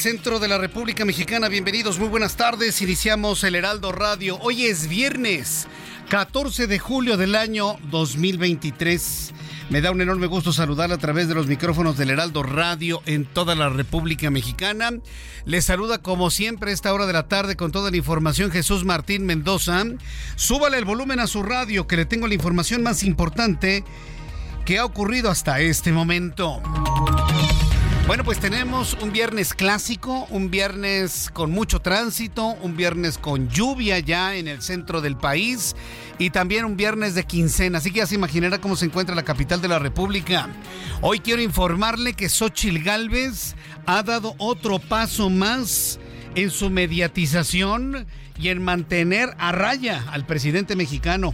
Centro de la República Mexicana. Bienvenidos, muy buenas tardes. Iniciamos el Heraldo Radio. Hoy es viernes, 14 de julio del año 2023. Me da un enorme gusto saludar a través de los micrófonos del Heraldo Radio en toda la República Mexicana. Les saluda como siempre a esta hora de la tarde con toda la información Jesús Martín Mendoza. Súbale el volumen a su radio que le tengo la información más importante que ha ocurrido hasta este momento. Bueno, pues tenemos un viernes clásico, un viernes con mucho tránsito, un viernes con lluvia ya en el centro del país y también un viernes de quincena. Así que ya se imaginará cómo se encuentra la capital de la República. Hoy quiero informarle que Xochil Gálvez ha dado otro paso más en su mediatización y en mantener a raya al presidente mexicano.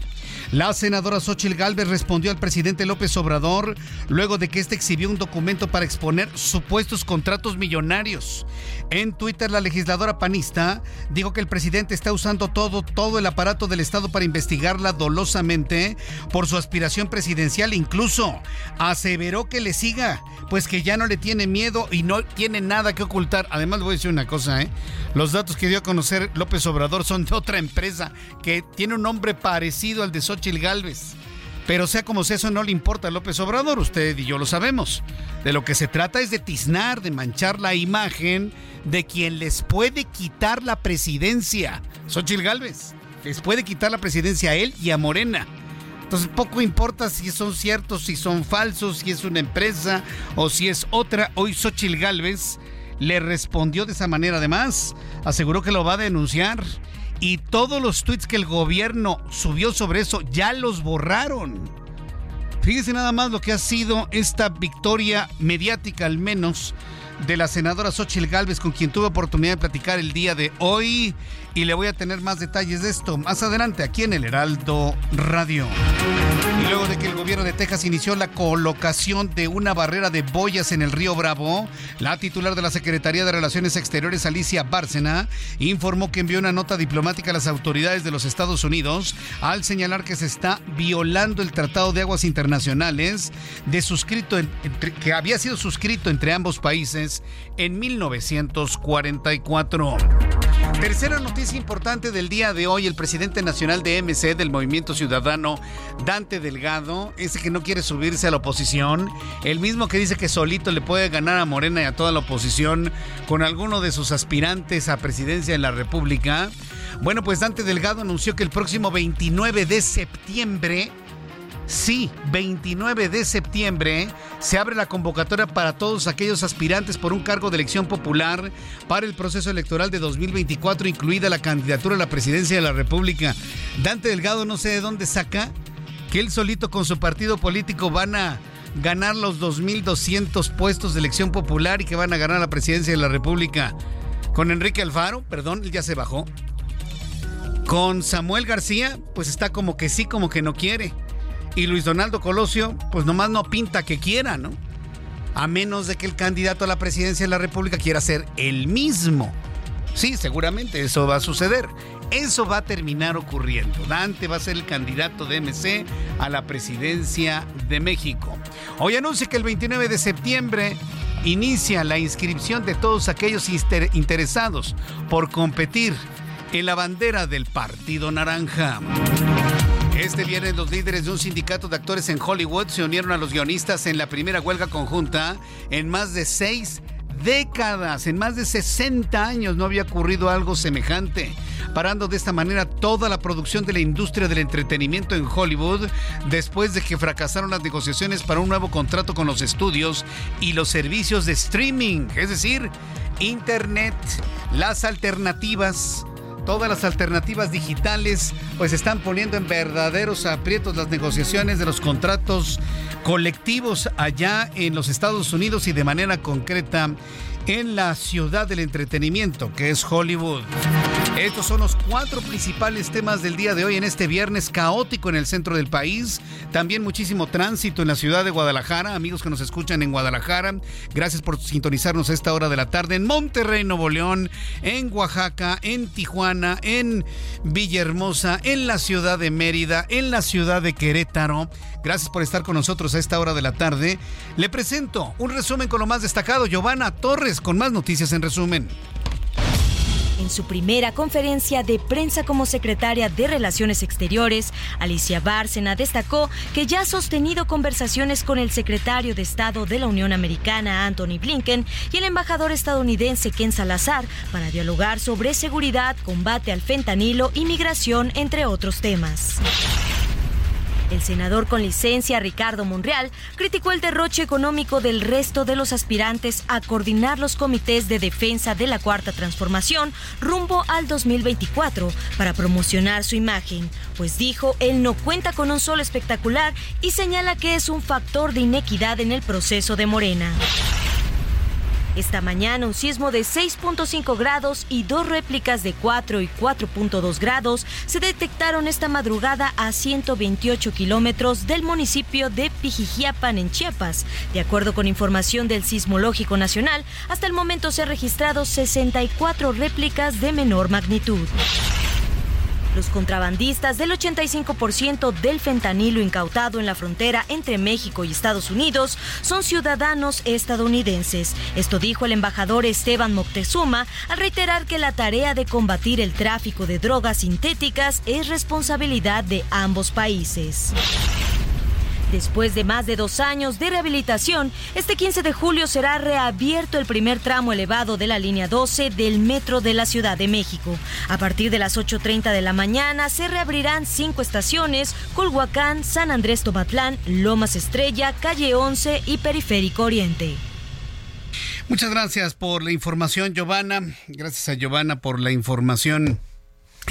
La senadora Xochil Gálvez respondió al presidente López Obrador luego de que este exhibió un documento para exponer supuestos contratos millonarios. En Twitter, la legisladora panista dijo que el presidente está usando todo, todo el aparato del Estado para investigarla dolosamente por su aspiración presidencial. Incluso aseveró que le siga, pues que ya no le tiene miedo y no tiene nada que ocultar. Además, le voy a decir una cosa, ¿eh? Los datos que dio a conocer López Obrador son de otra empresa que tiene un nombre parecido al de Xochil Gálvez. Pero sea como sea, eso no le importa a López Obrador, usted y yo lo sabemos. De lo que se trata es de tiznar, de manchar la imagen de quien les puede quitar la presidencia. Xochil Gálvez. Les puede quitar la presidencia a él y a Morena. Entonces poco importa si son ciertos, si son falsos, si es una empresa o si es otra. Hoy Xochil Gálvez le respondió de esa manera. Además, aseguró que lo va a denunciar. Y todos los tweets que el gobierno subió sobre eso ya los borraron. Fíjese nada más lo que ha sido esta victoria mediática, al menos, de la senadora Xochil Gálvez, con quien tuve oportunidad de platicar el día de hoy. Y le voy a tener más detalles de esto más adelante aquí en el Heraldo Radio. Luego de que el gobierno de Texas inició la colocación de una barrera de boyas en el río Bravo, la titular de la Secretaría de Relaciones Exteriores, Alicia Bárcena, informó que envió una nota diplomática a las autoridades de los Estados Unidos al señalar que se está violando el Tratado de Aguas Internacionales de suscrito que había sido suscrito entre ambos países en 1944. Tercera noticia importante del día de hoy, el presidente nacional de MC del Movimiento Ciudadano, Dante Delgado, ese que no quiere subirse a la oposición, el mismo que dice que solito le puede ganar a Morena y a toda la oposición con alguno de sus aspirantes a presidencia de la República. Bueno, pues Dante Delgado anunció que el próximo 29 de septiembre Sí, 29 de septiembre se abre la convocatoria para todos aquellos aspirantes por un cargo de elección popular para el proceso electoral de 2024, incluida la candidatura a la presidencia de la República. Dante Delgado no sé de dónde saca él solito con su partido político van a ganar los 2.200 puestos de elección popular y que van a ganar la presidencia de la República. Con Enrique Alfaro, perdón, él ya se bajó. Con Samuel García, pues está como que sí, como que no quiere. Y Luis Donaldo Colosio, pues nomás no pinta que quiera, ¿no? A menos de que el candidato a la presidencia de la República quiera ser el mismo. Sí, seguramente eso va a suceder. Eso va a terminar ocurriendo. Dante va a ser el candidato de MC a la presidencia de México. Hoy anuncia que el 29 de septiembre inicia la inscripción de todos aquellos interesados por competir en la bandera del Partido Naranja. Este viernes los líderes de un sindicato de actores en Hollywood se unieron a los guionistas en la primera huelga conjunta en más de seis décadas, en más de 60 años no había ocurrido algo semejante, parando de esta manera toda la producción de la industria del entretenimiento en Hollywood después de que fracasaron las negociaciones para un nuevo contrato con los estudios y los servicios de streaming, es decir, Internet, las alternativas todas las alternativas digitales pues están poniendo en verdaderos aprietos las negociaciones de los contratos colectivos allá en los Estados Unidos y de manera concreta en la ciudad del entretenimiento que es Hollywood. Estos son los cuatro principales temas del día de hoy en este viernes caótico en el centro del país. También muchísimo tránsito en la ciudad de Guadalajara. Amigos que nos escuchan en Guadalajara, gracias por sintonizarnos a esta hora de la tarde en Monterrey, Nuevo León, en Oaxaca, en Tijuana, en Villahermosa, en la ciudad de Mérida, en la ciudad de Querétaro. Gracias por estar con nosotros a esta hora de la tarde. Le presento un resumen con lo más destacado. Giovanna Torres con más noticias en resumen. En su primera conferencia de prensa como secretaria de Relaciones Exteriores, Alicia Bárcena destacó que ya ha sostenido conversaciones con el secretario de Estado de la Unión Americana, Anthony Blinken, y el embajador estadounidense Ken Salazar para dialogar sobre seguridad, combate al fentanilo y migración, entre otros temas. El senador con licencia Ricardo Monreal criticó el derroche económico del resto de los aspirantes a coordinar los comités de defensa de la Cuarta Transformación rumbo al 2024 para promocionar su imagen, pues dijo él no cuenta con un solo espectacular y señala que es un factor de inequidad en el proceso de Morena. Esta mañana un sismo de 6.5 grados y dos réplicas de 4 y 4.2 grados se detectaron esta madrugada a 128 kilómetros del municipio de Pijijiapan en Chiapas. De acuerdo con información del Sismológico Nacional, hasta el momento se han registrado 64 réplicas de menor magnitud. Los contrabandistas del 85% del fentanilo incautado en la frontera entre México y Estados Unidos son ciudadanos estadounidenses. Esto dijo el embajador Esteban Moctezuma al reiterar que la tarea de combatir el tráfico de drogas sintéticas es responsabilidad de ambos países. Después de más de dos años de rehabilitación, este 15 de julio será reabierto el primer tramo elevado de la línea 12 del metro de la Ciudad de México. A partir de las 8.30 de la mañana se reabrirán cinco estaciones, Culhuacán, San Andrés Tomatlán, Lomas Estrella, Calle 11 y Periférico Oriente. Muchas gracias por la información, Giovanna. Gracias a Giovanna por la información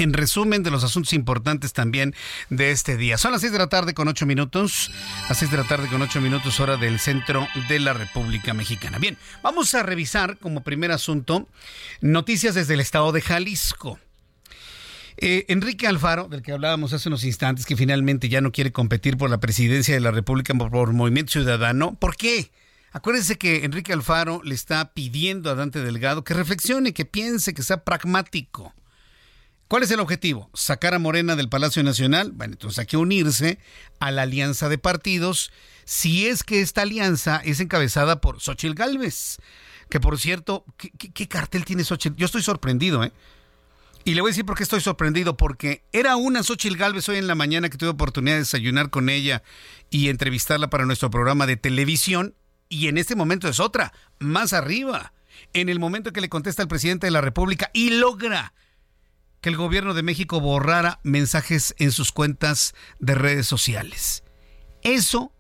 en resumen de los asuntos importantes también de este día. Son las 6 de la tarde con 8 minutos, las 6 de la tarde con 8 minutos hora del centro de la República Mexicana. Bien, vamos a revisar como primer asunto noticias desde el estado de Jalisco. Eh, Enrique Alfaro, del que hablábamos hace unos instantes, que finalmente ya no quiere competir por la presidencia de la República por Movimiento Ciudadano. ¿Por qué? Acuérdense que Enrique Alfaro le está pidiendo a Dante Delgado que reflexione, que piense, que sea pragmático. ¿Cuál es el objetivo? Sacar a Morena del Palacio Nacional. Bueno, entonces hay que unirse a la alianza de partidos, si es que esta alianza es encabezada por Xochitl Gálvez. Que por cierto, ¿qué, cartel tiene Xochitl? Yo estoy sorprendido, ¿eh? Y le voy a decir por qué estoy sorprendido, porque era una Xochitl Gálvez hoy en la mañana que tuve oportunidad de desayunar con ella y entrevistarla para nuestro programa de televisión, y en este momento es otra, más arriba. En el momento que le contesta al presidente de la República y logra que el gobierno de México borrara mensajes en sus cuentas de redes sociales. Eso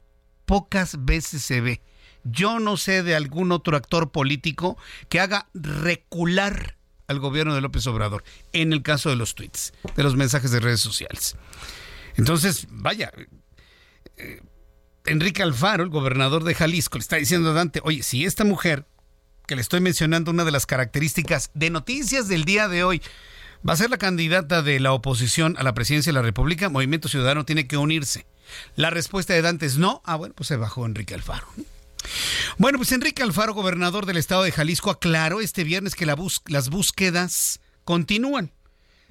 pocas veces se ve. Yo no sé de algún otro actor político que haga recular al gobierno de López Obrador en el caso de los tweets, de los mensajes de redes sociales. Entonces, vaya, eh, Enrique Alfaro, el gobernador de Jalisco, le está diciendo a Dante, oye, si esta mujer, que le estoy mencionando una de las características de noticias del día de hoy, va a ser la candidata de la oposición a la presidencia de la República, Movimiento Ciudadano tiene que unirse. La respuesta de Dante es no. Ah, bueno, pues se bajó Enrique Alfaro. Bueno, pues Enrique Alfaro, gobernador del estado de Jalisco, aclaró este viernes que las búsquedas continúan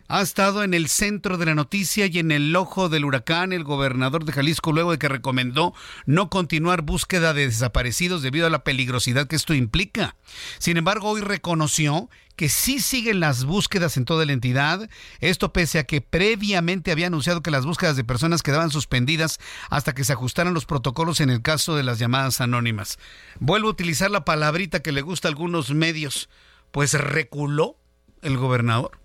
ha estado en el centro de la noticia y en el ojo del huracán el gobernador de Jalisco luego de que recomendó no continuar búsqueda de desaparecidos debido a la peligrosidad que esto implica. Sin embargo, hoy reconoció que sí siguen las búsquedas en toda la entidad, esto pese a que previamente había anunciado que las búsquedas de personas quedaban suspendidas hasta que se ajustaran los protocolos en el caso de las llamadas anónimas. Vuelvo a utilizar la palabrita que le gusta a algunos medios, pues reculó el gobernador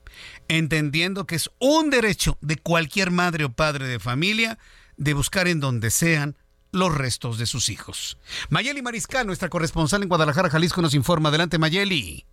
entendiendo que es un derecho de cualquier madre o padre de familia de buscar en donde sean los restos de sus hijos. Mayeli Mariscal, nuestra corresponsal en Guadalajara, Jalisco, nos informa. Adelante, Mayeli.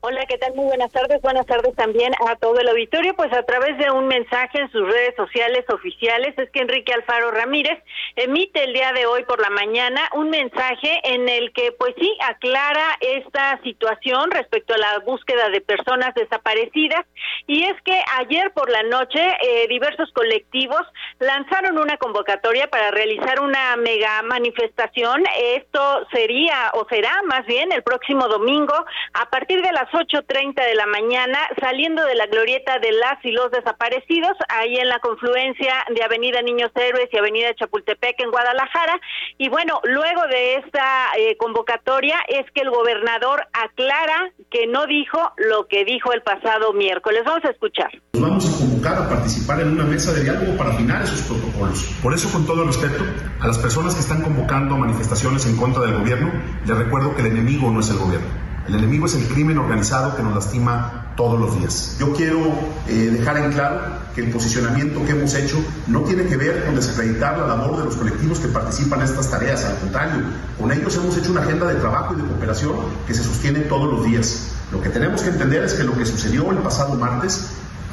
Hola, ¿qué tal? Muy buenas tardes. Buenas tardes también a todo el auditorio. Pues a través de un mensaje en sus redes sociales oficiales es que Enrique Alfaro Ramírez emite el día de hoy por la mañana un mensaje en el que pues sí aclara esta situación respecto a la búsqueda de personas desaparecidas y es que ayer por la noche eh, diversos colectivos lanzaron una convocatoria para realizar una mega manifestación. Esto sería o será más bien el próximo domingo a partir de las 8.30 de la mañana, saliendo de la glorieta de las y los desaparecidos, ahí en la confluencia de Avenida Niños Héroes y Avenida Chapultepec en Guadalajara. Y bueno, luego de esta eh, convocatoria es que el gobernador aclara que no dijo lo que dijo el pasado miércoles. Vamos a escuchar. Nos vamos a convocar a participar en una mesa de diálogo para afinar esos protocolos. Por eso, con todo el respeto, a las personas que están convocando manifestaciones en contra del gobierno, les recuerdo que el enemigo no es el gobierno. El enemigo es el crimen organizado que nos lastima todos los días. Yo quiero eh, dejar en claro que el posicionamiento que hemos hecho no tiene que ver con desacreditar la labor de los colectivos que participan en estas tareas, al contrario, con ellos hemos hecho una agenda de trabajo y de cooperación que se sostiene todos los días. Lo que tenemos que entender es que lo que sucedió el pasado martes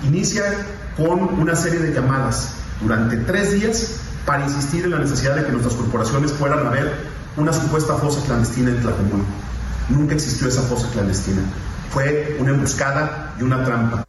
inicia con una serie de llamadas durante tres días para insistir en la necesidad de que nuestras corporaciones puedan a ver una supuesta fosa clandestina en Tlajomulco. Nunca existió esa fosa clandestina. Fue una emboscada y una trampa.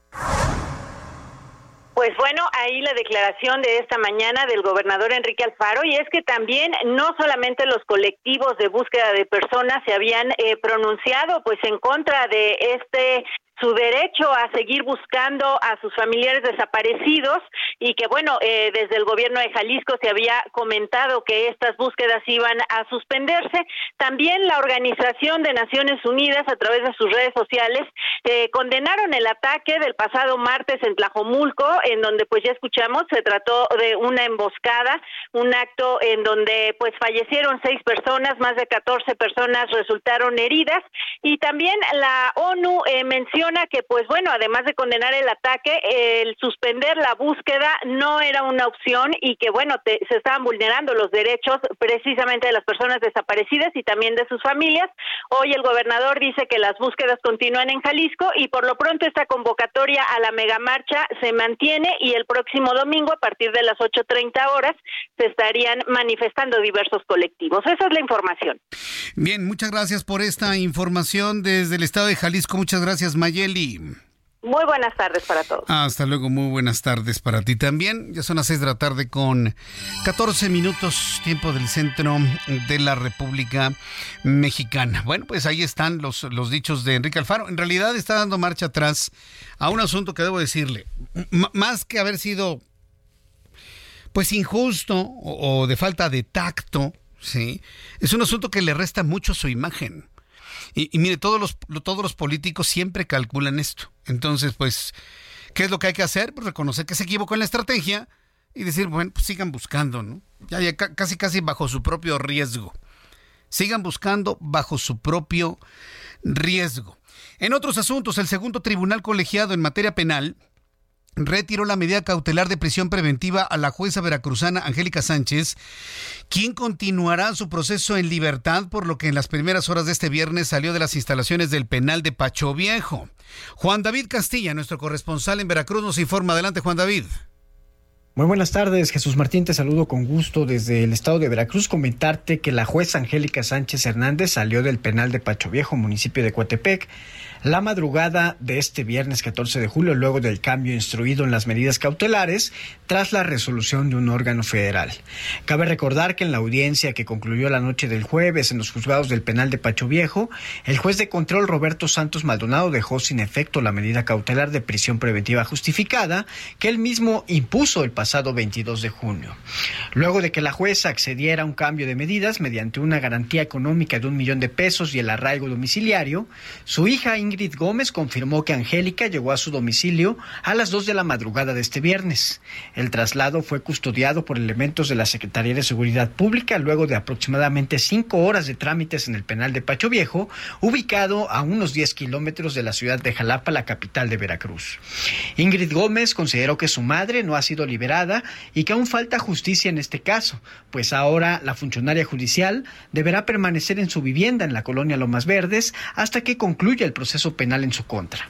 Pues bueno, ahí la declaración de esta mañana del gobernador Enrique Alfaro y es que también no solamente los colectivos de búsqueda de personas se habían eh, pronunciado pues en contra de este su derecho a seguir buscando a sus familiares desaparecidos y que bueno, eh, desde el gobierno de Jalisco se había comentado que estas búsquedas iban a suspenderse. También la Organización de Naciones Unidas a través de sus redes sociales eh, condenaron el ataque del pasado martes en Tlajomulco, en donde pues ya escuchamos, se trató de una emboscada, un acto en donde pues fallecieron seis personas, más de 14 personas resultaron heridas y también la ONU eh, mencionó que, pues bueno, además de condenar el ataque, el suspender la búsqueda no era una opción y que, bueno, se estaban vulnerando los derechos precisamente de las personas desaparecidas y también de sus familias. Hoy el gobernador dice que las búsquedas continúan en Jalisco y por lo pronto esta convocatoria a la megamarcha se mantiene y el próximo domingo a partir de las 8.30 horas se estarían manifestando diversos colectivos. Esa es la información. Bien, muchas gracias por esta información desde el estado de Jalisco. Muchas gracias, Maya. Muy buenas tardes para todos. Hasta luego, muy buenas tardes para ti también. Ya son las 6 de la tarde con 14 minutos tiempo del centro de la República Mexicana. Bueno, pues ahí están los, los dichos de Enrique Alfaro. En realidad está dando marcha atrás a un asunto que debo decirle, más que haber sido pues injusto o, o de falta de tacto, ¿sí? Es un asunto que le resta mucho su imagen. Y, mire, todos los, todos los políticos siempre calculan esto. Entonces, pues, ¿qué es lo que hay que hacer? Pues reconocer que se equivocó en la estrategia y decir, bueno, pues sigan buscando, ¿no? Ya, ya casi, casi bajo su propio riesgo. Sigan buscando bajo su propio riesgo. En otros asuntos, el segundo tribunal colegiado en materia penal retiró la medida cautelar de prisión preventiva a la jueza veracruzana Angélica Sánchez, quien continuará su proceso en libertad, por lo que en las primeras horas de este viernes salió de las instalaciones del penal de Pacho Viejo. Juan David Castilla, nuestro corresponsal en Veracruz, nos informa. Adelante, Juan David. Muy buenas tardes, Jesús Martín, te saludo con gusto desde el estado de Veracruz. Comentarte que la jueza Angélica Sánchez Hernández salió del penal de Pacho Viejo, municipio de Coatepec, la madrugada de este viernes 14 de julio, luego del cambio instruido en las medidas cautelares, tras la resolución de un órgano federal. Cabe recordar que en la audiencia que concluyó la noche del jueves en los juzgados del penal de Pacho Viejo, el juez de control Roberto Santos Maldonado dejó sin efecto la medida cautelar de prisión preventiva justificada que él mismo impuso el pasado 22 de junio. Luego de que la jueza accediera a un cambio de medidas mediante una garantía económica de un millón de pesos y el arraigo domiciliario, su hija Ingrid Gómez confirmó que Angélica llegó a su domicilio a las 2 de la madrugada de este viernes. El traslado fue custodiado por elementos de la Secretaría de Seguridad Pública luego de aproximadamente cinco horas de trámites en el penal de Pacho Viejo, ubicado a unos 10 kilómetros de la ciudad de Jalapa, la capital de Veracruz. Ingrid Gómez consideró que su madre no ha sido liberada y que aún falta justicia en este caso, pues ahora la funcionaria judicial deberá permanecer en su vivienda en la colonia Lomas Verdes hasta que concluya el proceso penal en su contra.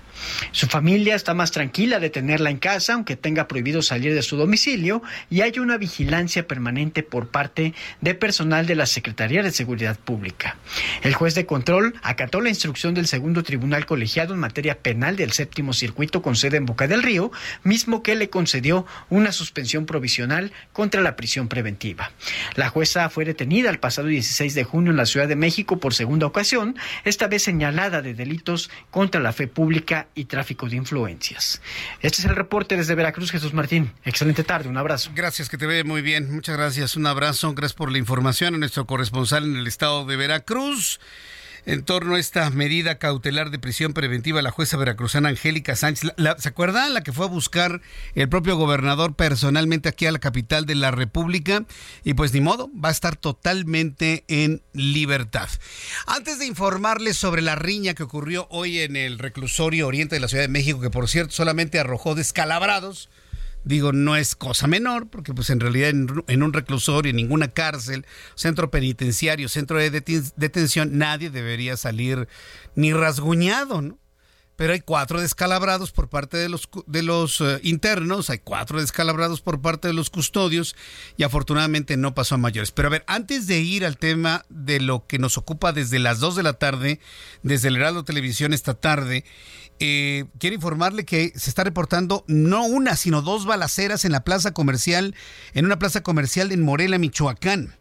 Su familia está más tranquila de tenerla en casa, aunque tenga prohibido salir de su domicilio, y hay una vigilancia permanente por parte de personal de la Secretaría de Seguridad Pública. El juez de control acató la instrucción del segundo tribunal colegiado en materia penal del séptimo circuito con sede en Boca del Río, mismo que le concedió una suspensión provisional contra la prisión preventiva. La jueza fue detenida el pasado 16 de junio en la Ciudad de México por segunda ocasión, esta vez señalada de delitos contra la fe pública y tráfico de influencias. Este es el reporte desde Veracruz, Jesús Martín. Excelente tarde, un abrazo. Gracias, que te ve muy bien. Muchas gracias, un abrazo. Gracias por la información a nuestro corresponsal en el estado de Veracruz en torno a esta medida cautelar de prisión preventiva la jueza veracruzana Angélica Sánchez. ¿Se acuerdan? La que fue a buscar el propio gobernador personalmente aquí a la capital de la República. Y pues ni modo, va a estar totalmente en libertad. Antes de informarles sobre la riña que ocurrió hoy en el reclusorio oriente de la Ciudad de México, que por cierto solamente arrojó descalabrados digo, no es cosa menor, porque pues en realidad en, un reclusorio, en ninguna cárcel, centro penitenciario, centro de detención, nadie debería salir ni rasguñado, ¿no? Pero hay cuatro descalabrados por parte de los, de los eh, internos, hay cuatro descalabrados por parte de los custodios y afortunadamente no pasó a mayores. Pero a ver, antes de ir al tema de lo que nos ocupa desde las dos de la tarde, desde el Heraldo Televisión esta tarde, eh, quiero informarle que se está reportando no una, sino dos balaceras en la plaza comercial, en una plaza comercial en Morelia, Michoacán.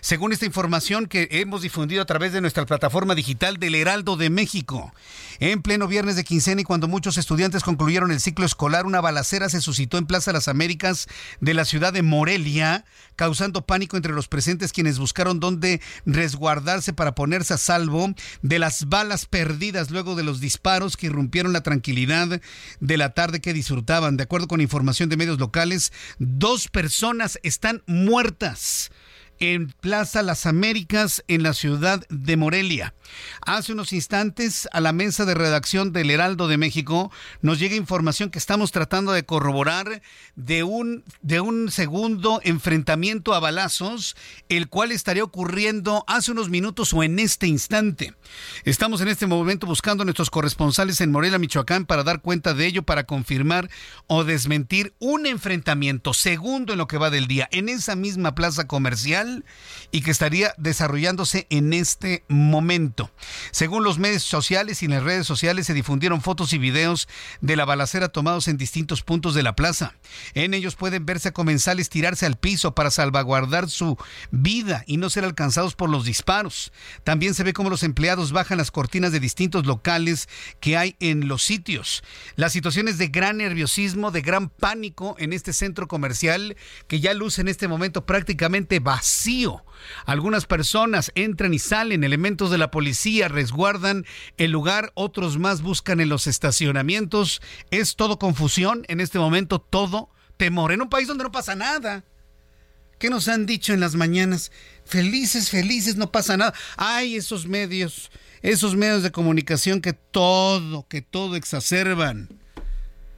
Según esta información que hemos difundido a través de nuestra plataforma digital del Heraldo de México, en pleno viernes de quincena y cuando muchos estudiantes concluyeron el ciclo escolar, una balacera se suscitó en Plaza Las Américas de la ciudad de Morelia, causando pánico entre los presentes quienes buscaron dónde resguardarse para ponerse a salvo de las balas perdidas luego de los disparos que irrumpieron la tranquilidad de la tarde que disfrutaban. De acuerdo con información de medios locales, dos personas están muertas en Plaza Las Américas en la ciudad de Morelia. Hace unos instantes a la mesa de redacción del Heraldo de México nos llega información que estamos tratando de corroborar de un, de un segundo enfrentamiento a balazos, el cual estaría ocurriendo hace unos minutos o en este instante. Estamos en este momento buscando a nuestros corresponsales en Morelia, Michoacán, para dar cuenta de ello, para confirmar o desmentir un enfrentamiento segundo en lo que va del día en esa misma plaza comercial y que estaría desarrollándose en este momento. Según los medios sociales y en las redes sociales se difundieron fotos y videos de la balacera tomados en distintos puntos de la plaza. En ellos pueden verse a comensales tirarse al piso para salvaguardar su vida y no ser alcanzados por los disparos. También se ve cómo los empleados bajan las cortinas de distintos locales que hay en los sitios. Las situaciones de gran nerviosismo, de gran pánico en este centro comercial que ya luce en este momento prácticamente vacío. Algunas personas entran y salen, elementos de la policía resguardan el lugar, otros más buscan en los estacionamientos. Es todo confusión en este momento, todo temor, en un país donde no pasa nada. ¿Qué nos han dicho en las mañanas? Felices, felices, no pasa nada. Hay esos medios, esos medios de comunicación que todo, que todo exacerban.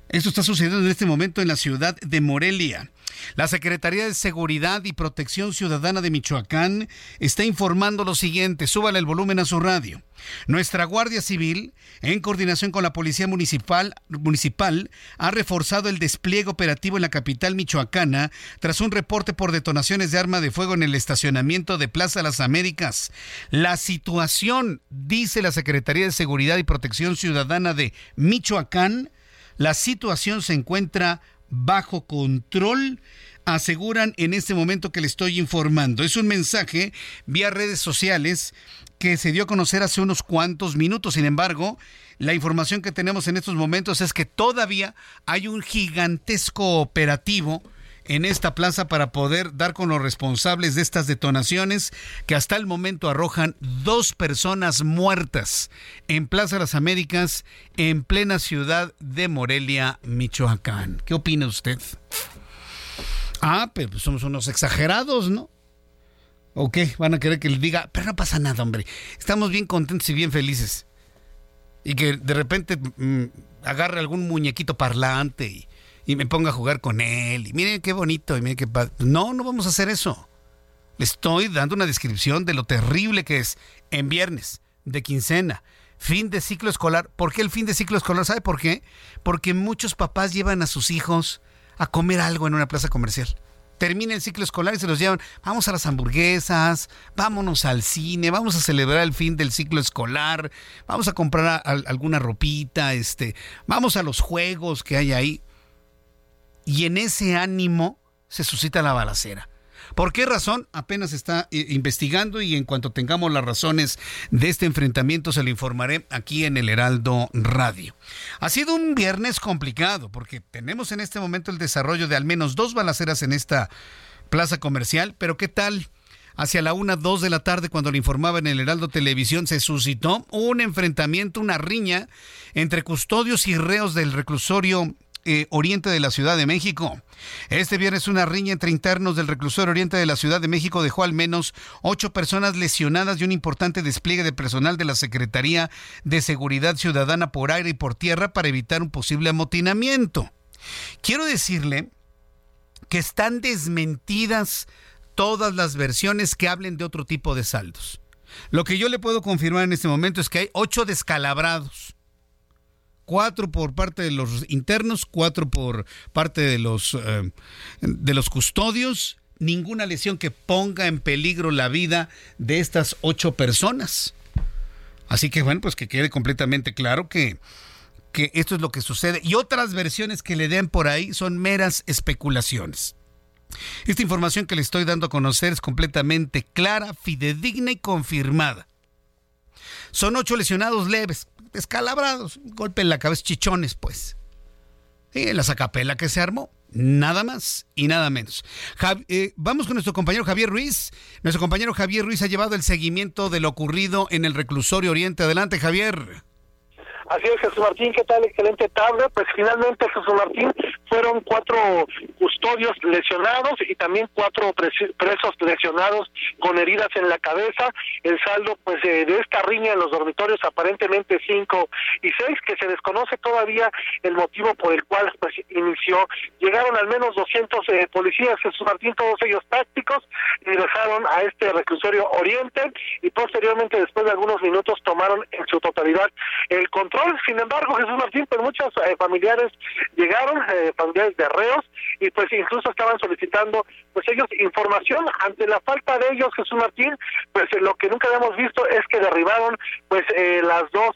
Esto está sucediendo en este momento en la ciudad de Morelia. La Secretaría de Seguridad y Protección Ciudadana de Michoacán está informando lo siguiente. Súbale el volumen a su radio. Nuestra Guardia Civil, en coordinación con la Policía Municipal, municipal, ha reforzado el despliegue operativo en la capital michoacana tras un reporte por detonaciones de arma de fuego en el estacionamiento de Plaza Las Américas. La situación, dice la Secretaría de Seguridad y Protección Ciudadana de Michoacán, la situación se encuentra bajo control aseguran en este momento que le estoy informando. Es un mensaje vía redes sociales que se dio a conocer hace unos cuantos minutos. Sin embargo, la información que tenemos en estos momentos es que todavía hay un gigantesco operativo en esta plaza para poder dar con los responsables de estas detonaciones que hasta el momento arrojan dos personas muertas en Plaza las Américas, en plena ciudad de Morelia, Michoacán. ¿Qué opina usted? Ah, pero pues somos unos exagerados, ¿no? ¿O qué? Van a querer que le diga, pero no pasa nada, hombre. Estamos bien contentos y bien felices. Y que de repente mm, agarre algún muñequito parlante y y me ponga a jugar con él. Y miren qué bonito. Y miren qué No, no vamos a hacer eso. Le estoy dando una descripción de lo terrible que es en viernes, de quincena, fin de ciclo escolar. ¿Por qué el fin de ciclo escolar? ¿Sabe por qué? Porque muchos papás llevan a sus hijos a comer algo en una plaza comercial. Termina el ciclo escolar y se los llevan, vamos a las hamburguesas, vámonos al cine, vamos a celebrar el fin del ciclo escolar, vamos a comprar alguna ropita, este, vamos a los juegos que hay ahí y en ese ánimo se suscita la balacera. ¿Por qué razón? Apenas está eh, investigando y en cuanto tengamos las razones de este enfrentamiento se lo informaré aquí en el Heraldo Radio. Ha sido un viernes complicado porque tenemos en este momento el desarrollo de al menos dos balaceras en esta plaza comercial, pero ¿qué tal? Hacia la una, dos de la tarde, cuando le informaba en el Heraldo Televisión, se suscitó un enfrentamiento, una riña entre custodios y reos del reclusorio eh, oriente de la Ciudad de México. Este viernes una riña entre internos del reclusorio oriente de la Ciudad de México dejó al menos ocho personas lesionadas y un importante despliegue de personal de la Secretaría de Seguridad Ciudadana por aire y por tierra para evitar un posible amotinamiento. Quiero decirle que están desmentidas todas las versiones que hablen de otro tipo de saldos. Lo que yo le puedo confirmar en este momento es que hay ocho descalabrados cuatro por parte de los internos, cuatro por parte de los, eh, de los custodios, ninguna lesión que ponga en peligro la vida de estas ocho personas. Así que bueno, pues que quede completamente claro que, que esto es lo que sucede. Y otras versiones que le den por ahí son meras especulaciones. Esta información que le estoy dando a conocer es completamente clara, fidedigna y confirmada. Son ocho lesionados leves, descalabrados, golpe en la cabeza, chichones, pues. Y la sacapela que se armó. Nada más y nada menos. Eh, vamos con nuestro compañero Javier Ruiz. Nuestro compañero Javier Ruiz ha llevado el seguimiento de lo ocurrido en el reclusorio Oriente. Adelante, Javier. Así es, Jesús Martín, ¿qué tal? Excelente tarde. Pues finalmente, Jesús Martín, fueron cuatro custodios lesionados y también cuatro presos lesionados con heridas en la cabeza. El saldo, pues, de esta riña en los dormitorios, aparentemente cinco y seis, que se desconoce todavía el motivo por el cual, pues, inició. Llegaron al menos 200 eh, policías, Jesús Martín, todos ellos tácticos, ingresaron a este reclusorio Oriente y posteriormente, después de algunos minutos, tomaron en su totalidad el control sin embargo, Jesús Martín, pues muchos eh, familiares llegaron, eh, familiares de reos, y pues incluso estaban solicitando, pues ellos, información. Ante la falta de ellos, Jesús Martín, pues eh, lo que nunca habíamos visto es que derribaron, pues las dos,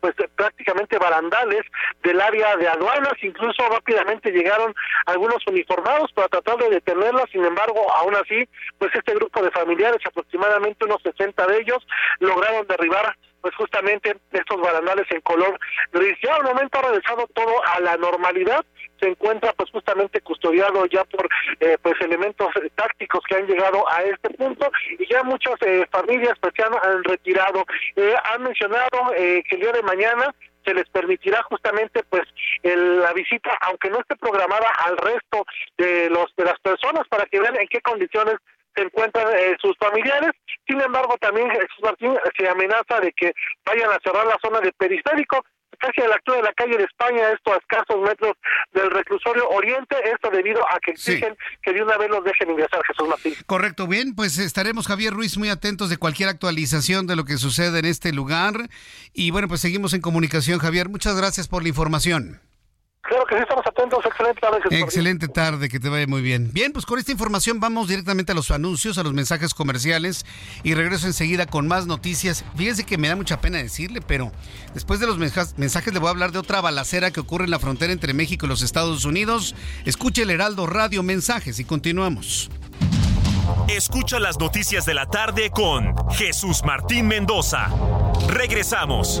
pues prácticamente barandales del área de aduanas, incluso rápidamente llegaron algunos uniformados para tratar de detenerlas, sin embargo, aún así, pues este grupo de familiares, aproximadamente unos 60 de ellos, lograron derribar pues justamente estos barandales en color gris. Ya al momento ha regresado todo a la normalidad, se encuentra pues justamente custodiado ya por eh, pues elementos tácticos que han llegado a este punto y ya muchas eh, familias pues se han, retirado. Eh, han mencionado que el día de mañana se les permitirá justamente pues la visita aunque no esté programada al resto de los de las personas para que vean en qué condiciones se encuentran eh, sus familiares. Sin embargo, también Jesús Martín se amenaza de que vayan a cerrar la zona de periférico. Casi a la altura de la calle de España, esto a escasos metros del reclusorio Oriente, esto debido a que exigen que de una vez los dejen ingresar, Jesús Martín. Correcto, bien, pues estaremos, Javier Ruiz, muy atentos de cualquier actualización de lo que sucede en este lugar. Y bueno, pues seguimos en comunicación, Javier. Muchas gracias por la información. Claro que sí, estamos atentos. Excelente tarde. Excelente tarde, que te vaya muy bien. Bien, pues con esta información vamos directamente a los anuncios, a los mensajes comerciales y regreso enseguida con más noticias. Fíjense que me da mucha pena decirle, pero después de los mensajes le voy a hablar de otra balacera que ocurre en la frontera entre México y los Estados Unidos. Escuche el Heraldo Radio Mensajes y continuamos. Escucha las noticias de la tarde con Jesús Martín Mendoza. Regresamos.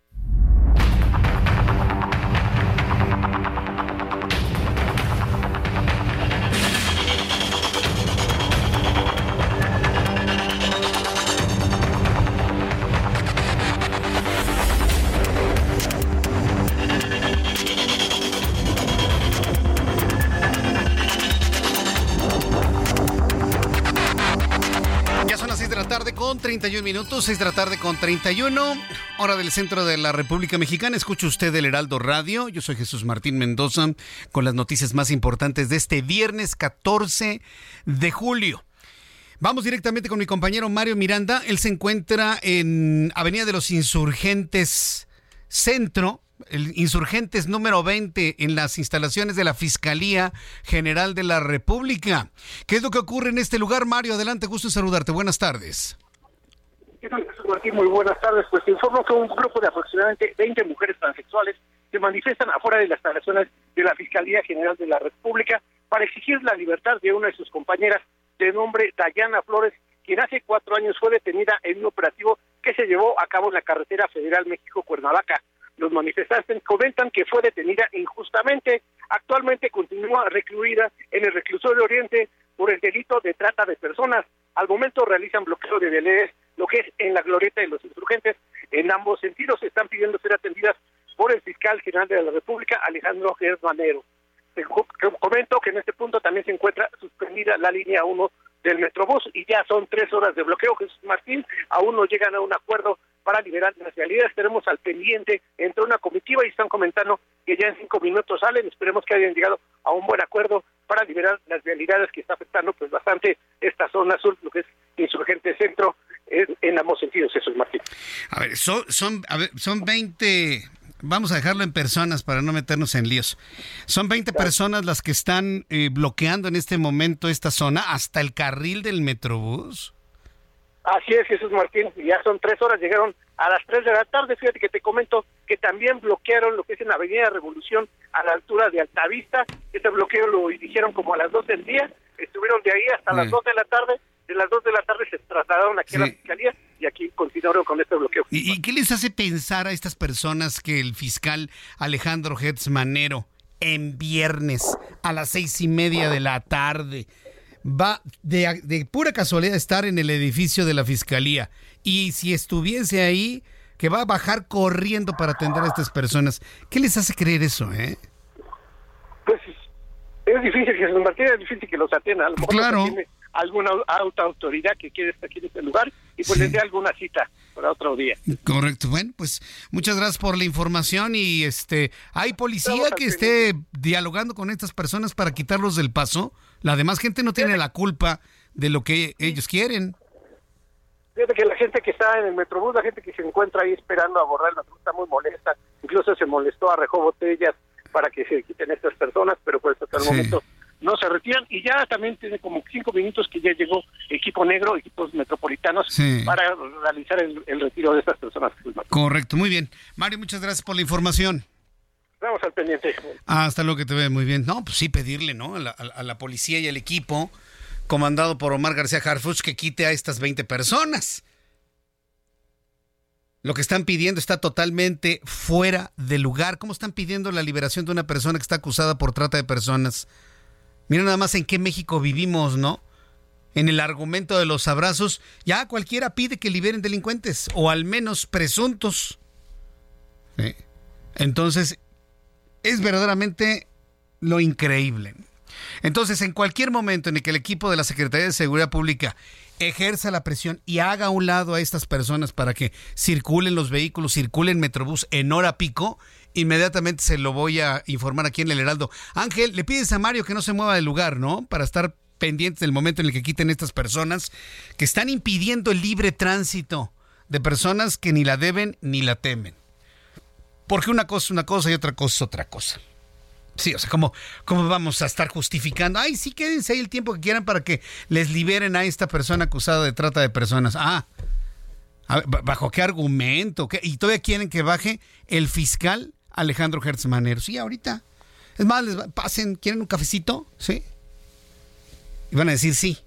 Minutos, 6 de la tarde con 31, hora del centro de la República Mexicana. Escucha usted el Heraldo Radio. Yo soy Jesús Martín Mendoza con las noticias más importantes de este viernes 14 de julio. Vamos directamente con mi compañero Mario Miranda. Él se encuentra en Avenida de los Insurgentes Centro, el Insurgentes número 20 en las instalaciones de la Fiscalía General de la República. ¿Qué es lo que ocurre en este lugar, Mario? Adelante, gusto en saludarte. Buenas tardes. Muy buenas tardes. Pues te informo que un grupo de aproximadamente 20 mujeres transexuales se manifiestan afuera de las instalaciones de la Fiscalía General de la República para exigir la libertad de una de sus compañeras de nombre Dayana Flores, quien hace cuatro años fue detenida en un operativo que se llevó a cabo en la carretera federal México-Cuernavaca. Los manifestantes comentan que fue detenida injustamente. Actualmente continúa recluida en el reclusorio Oriente por el delito de trata de personas. Al momento realizan bloqueo de delegados, lo que es en la glorieta de los insurgentes. En ambos sentidos están pidiendo ser atendidas por el fiscal general de la República, Alejandro Gertz Manero. Te comento que en este punto también se encuentra suspendida la línea 1 del Metrobús y ya son tres horas de bloqueo. Jesús Martín, aún no llegan a un acuerdo para liberar las realidades. Tenemos al pendiente entre una comitiva y están comentando que ya en cinco minutos salen. Esperemos que hayan llegado a un buen acuerdo para liberar las realidades que está afectando pues bastante esta zona sur, lo que es insurgente centro, en, en ambos sentidos, Jesús Martín. A ver, son, son, a ver, son 20 Vamos a dejarlo en personas para no meternos en líos. Son 20 personas las que están eh, bloqueando en este momento esta zona hasta el carril del Metrobús. Así es, Jesús Martín. Ya son tres horas, llegaron a las tres de la tarde. Fíjate que te comento que también bloquearon lo que es en Avenida Revolución a la altura de Altavista. Este bloqueo lo hicieron como a las dos del día. Estuvieron de ahí hasta las dos de la tarde. De las dos de la tarde se trasladaron aquí a la fiscalía y aquí continuaron con este bloqueo. ¿Y, ¿Y, qué les hace pensar a estas personas que el fiscal Alejandro Hertz Manero en viernes a las seis y media de la tarde va de, de, pura casualidad estar en el edificio de la fiscalía y si estuviese ahí que va a bajar corriendo para atender a estas personas? ¿Qué les hace creer eso, eh? Pues es difícil, Jesús Martín, es difícil que los atiendan. Claro. No alguna alta autoridad que quiere estar aquí en este lugar y pues sí. les dé alguna cita para otro día. Correcto. Bueno, pues muchas gracias por la información y este, ¿hay policía que esté dialogando con estas personas para quitarlos del paso? La demás gente no tiene la culpa de lo que ellos quieren. Fíjate que la gente que está en el Metrobús, la gente que se encuentra ahí esperando a abordar el Metrobús está muy molesta. Incluso se molestó, arrejó botellas para que se quiten estas personas, pero pues hasta el sí. momento no se retiran y ya también tiene como cinco minutos que ya llegó equipo negro, equipos metropolitanos sí. para realizar el, el, retiro de estas personas. Correcto, muy bien. Mario, muchas gracias por la información. Vamos al pendiente. hasta luego que te ve muy bien. No, pues sí, pedirle, ¿no? A la, a la policía y al equipo comandado por Omar García Harfuch que quite a estas 20 personas. Lo que están pidiendo está totalmente fuera de lugar. ¿Cómo están pidiendo la liberación de una persona que está acusada por trata de personas? Mira nada más en qué México vivimos, ¿no? En el argumento de los abrazos, ya cualquiera pide que liberen delincuentes, o al menos presuntos. Entonces, es verdaderamente lo increíble. Entonces, en cualquier momento en el que el equipo de la Secretaría de Seguridad Pública ejerza la presión y haga a un lado a estas personas para que circulen los vehículos, circulen Metrobús en hora pico, inmediatamente se lo voy a informar aquí en el Heraldo. Ángel, le pides a Mario que no se mueva del lugar, ¿no? Para estar pendientes del momento en el que quiten estas personas que están impidiendo el libre tránsito de personas que ni la deben ni la temen. Porque una cosa es una cosa y otra cosa es otra cosa. Sí, o sea, ¿cómo, ¿cómo vamos a estar justificando? Ay, sí, quédense ahí el tiempo que quieran para que les liberen a esta persona acusada de trata de personas. Ah, ¿bajo qué argumento? ¿Y todavía quieren que baje el fiscal Alejandro Hertz Sí, ahorita. Es más, les pasen, ¿quieren un cafecito? Sí. Y van a decir sí.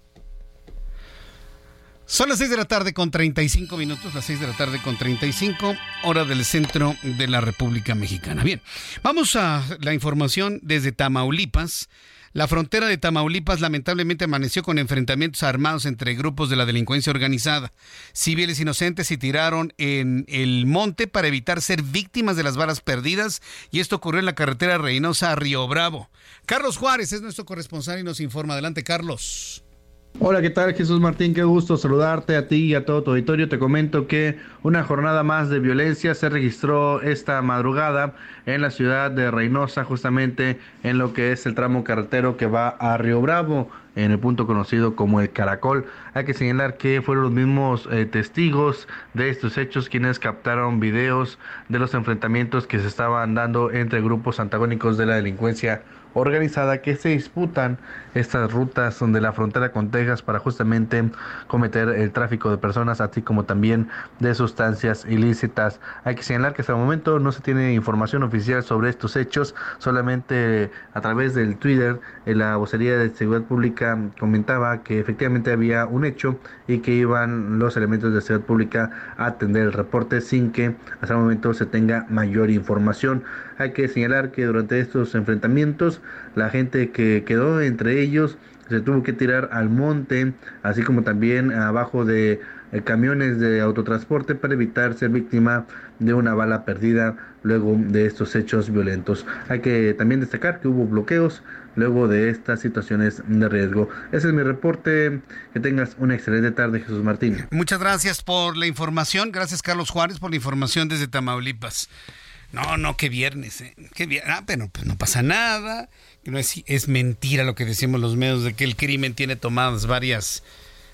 Son las 6 de la tarde con 35 minutos, las 6 de la tarde con 35, hora del centro de la República Mexicana. Bien, vamos a la información desde Tamaulipas. La frontera de Tamaulipas lamentablemente amaneció con enfrentamientos armados entre grupos de la delincuencia organizada. Civiles inocentes se tiraron en el monte para evitar ser víctimas de las balas perdidas y esto ocurrió en la carretera Reynosa a Río Bravo. Carlos Juárez es nuestro corresponsal y nos informa. Adelante, Carlos. Hola, ¿qué tal Jesús Martín? Qué gusto saludarte a ti y a todo tu auditorio. Te comento que una jornada más de violencia se registró esta madrugada en la ciudad de Reynosa, justamente en lo que es el tramo carretero que va a Río Bravo, en el punto conocido como el Caracol. Hay que señalar que fueron los mismos eh, testigos de estos hechos quienes captaron videos de los enfrentamientos que se estaban dando entre grupos antagónicos de la delincuencia organizada que se disputan estas rutas de la frontera con Texas para justamente cometer el tráfico de personas, así como también de sustancias ilícitas. Hay que señalar que hasta el momento no se tiene información oficial sobre estos hechos, solamente a través del Twitter la vocería de seguridad pública comentaba que efectivamente había un hecho y que iban los elementos de seguridad pública a atender el reporte sin que hasta el momento se tenga mayor información. Hay que señalar que durante estos enfrentamientos la gente que quedó entre ellos se tuvo que tirar al monte, así como también abajo de eh, camiones de autotransporte para evitar ser víctima de una bala perdida luego de estos hechos violentos. Hay que también destacar que hubo bloqueos luego de estas situaciones de riesgo. Ese es mi reporte. Que tengas una excelente tarde, Jesús Martín. Muchas gracias por la información. Gracias, Carlos Juárez, por la información desde Tamaulipas. No, no, que viernes, ¿eh? viernes. Ah, pero pues no pasa nada. No es, mentira lo que decimos los medios de que el crimen tiene tomadas varias,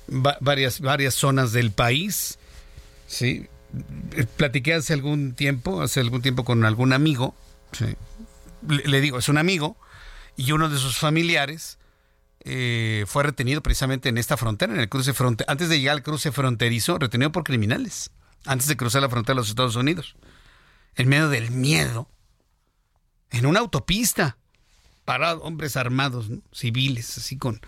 varias, varias zonas del país. Sí. Eh, platiqué hace algún tiempo, hace algún tiempo con algún amigo. Le, digo, es un amigo y uno de sus familiares eh, fue retenido precisamente en esta frontera, en el cruce fronterizo, antes de llegar al cruce fronterizo, retenido por criminales, antes de cruzar la frontera de los Estados Unidos en medio del miedo, en una autopista, parados hombres armados, civiles, así con,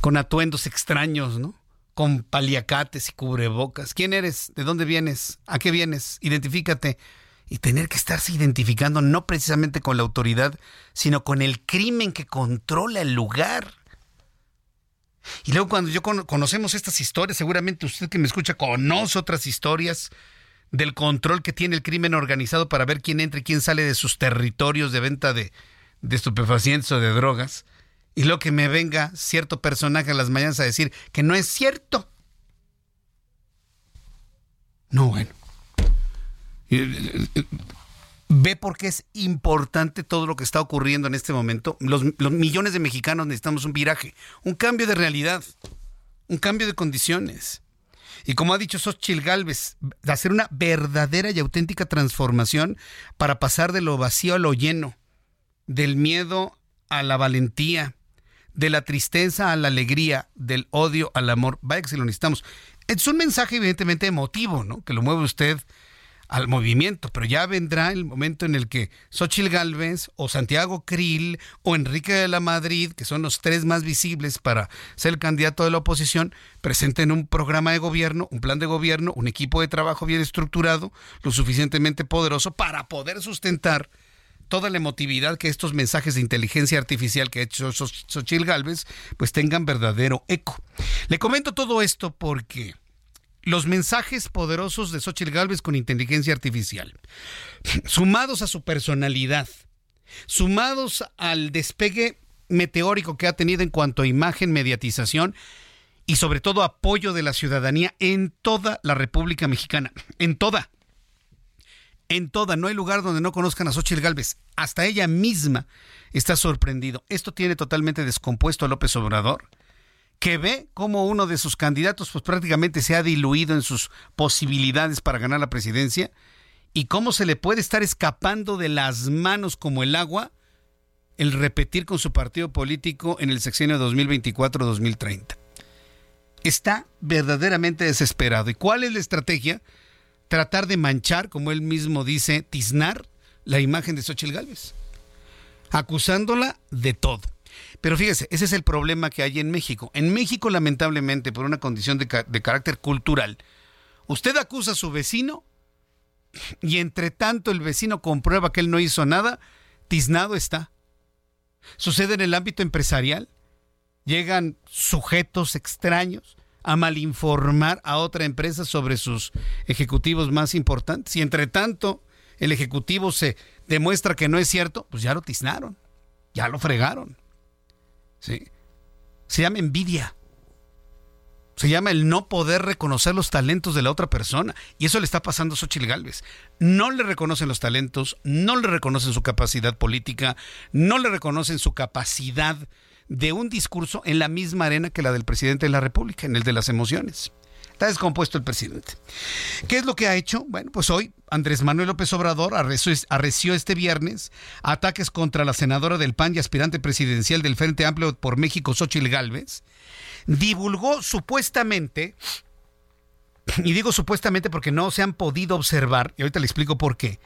con atuendos extraños, ¿no? Con paliacates y cubrebocas. ¿Quién eres? ¿De dónde vienes? ¿A qué vienes? Identifícate. Y tener que estarse identificando no precisamente con la autoridad, sino con el crimen que controla el lugar. Y luego cuando yo conocemos estas historias, seguramente usted que me escucha conoce otras historias del control que tiene el crimen organizado para ver quién entra y quién sale de sus territorios de venta de, estupefacientes o de drogas. Y lo que me venga cierto personaje a las mañanas a decir que no es cierto. No, bueno. Ve por qué es importante todo lo que está ocurriendo en este momento. Los, los, millones de mexicanos necesitamos un viraje, un cambio de realidad, un cambio de condiciones. Y como ha dicho Xochitl Galvez, hacer una verdadera y auténtica transformación para pasar de lo vacío a lo lleno, del miedo a la valentía, de la tristeza a la alegría, del odio al amor. Vaya que si lo necesitamos. Es un mensaje evidentemente emotivo, ¿no? Que lo mueve usted al movimiento, pero ya vendrá el momento en el que Xochil Gálvez o Santiago Krill o Enrique de la Madrid, que son los tres más visibles para ser el candidato de la oposición, presenten un programa de gobierno, un plan de gobierno, un equipo de trabajo bien estructurado, lo suficientemente poderoso para poder sustentar toda la emotividad que estos mensajes de inteligencia artificial que ha hecho Xochil Gálvez, pues tengan verdadero eco. Le comento todo esto porque los mensajes poderosos de Xochitl Galvez con inteligencia artificial, sumados a su personalidad, sumados al despegue meteórico que ha tenido en cuanto a imagen, mediatización y sobre todo apoyo de la ciudadanía en toda la República Mexicana, en toda. En toda, no hay lugar donde no conozcan a Xochitl Galvez. Hasta ella misma está sorprendido. Esto tiene totalmente descompuesto a López Obrador que ve cómo uno de sus candidatos pues prácticamente se ha diluido en sus posibilidades para ganar la presidencia y cómo se le puede estar escapando de las manos como el agua el repetir con su partido político en el sexenio 2024-2030. Está verdaderamente desesperado. ¿Y cuál es la estrategia? Tratar de manchar, como él mismo dice, tiznar la imagen de Xochitl Gálvez, acusándola de todo. Pero fíjese, ese es el problema que hay en México. En México, lamentablemente, por una condición de, carácter cultural, usted acusa a su vecino y entre tanto el vecino comprueba que él no hizo nada, tiznado está. Sucede en el ámbito empresarial. Llegan sujetos extraños a malinformar a otra empresa sobre sus ejecutivos más importantes. Y entre tanto el ejecutivo se demuestra que no es cierto, pues ya lo tiznaron, ya lo fregaron. ¿Sí? Se llama envidia. Se llama el no poder reconocer los talentos de la otra persona. Y eso le está pasando a Xochitl Galvez. No le reconocen los talentos, no le reconocen su capacidad política, no le reconocen su capacidad de un discurso en la misma arena que la del presidente de la República, en el de las emociones. Está descompuesto el presidente. ¿Qué es lo que ha hecho? Bueno, pues hoy Andrés Manuel López Obrador arreció, este viernes ataques contra la senadora del PAN y aspirante presidencial del Frente Amplio por México, Xochitl Gálvez. Divulgó supuestamente y digo supuestamente porque no se han podido observar, y ahorita le explico por qué,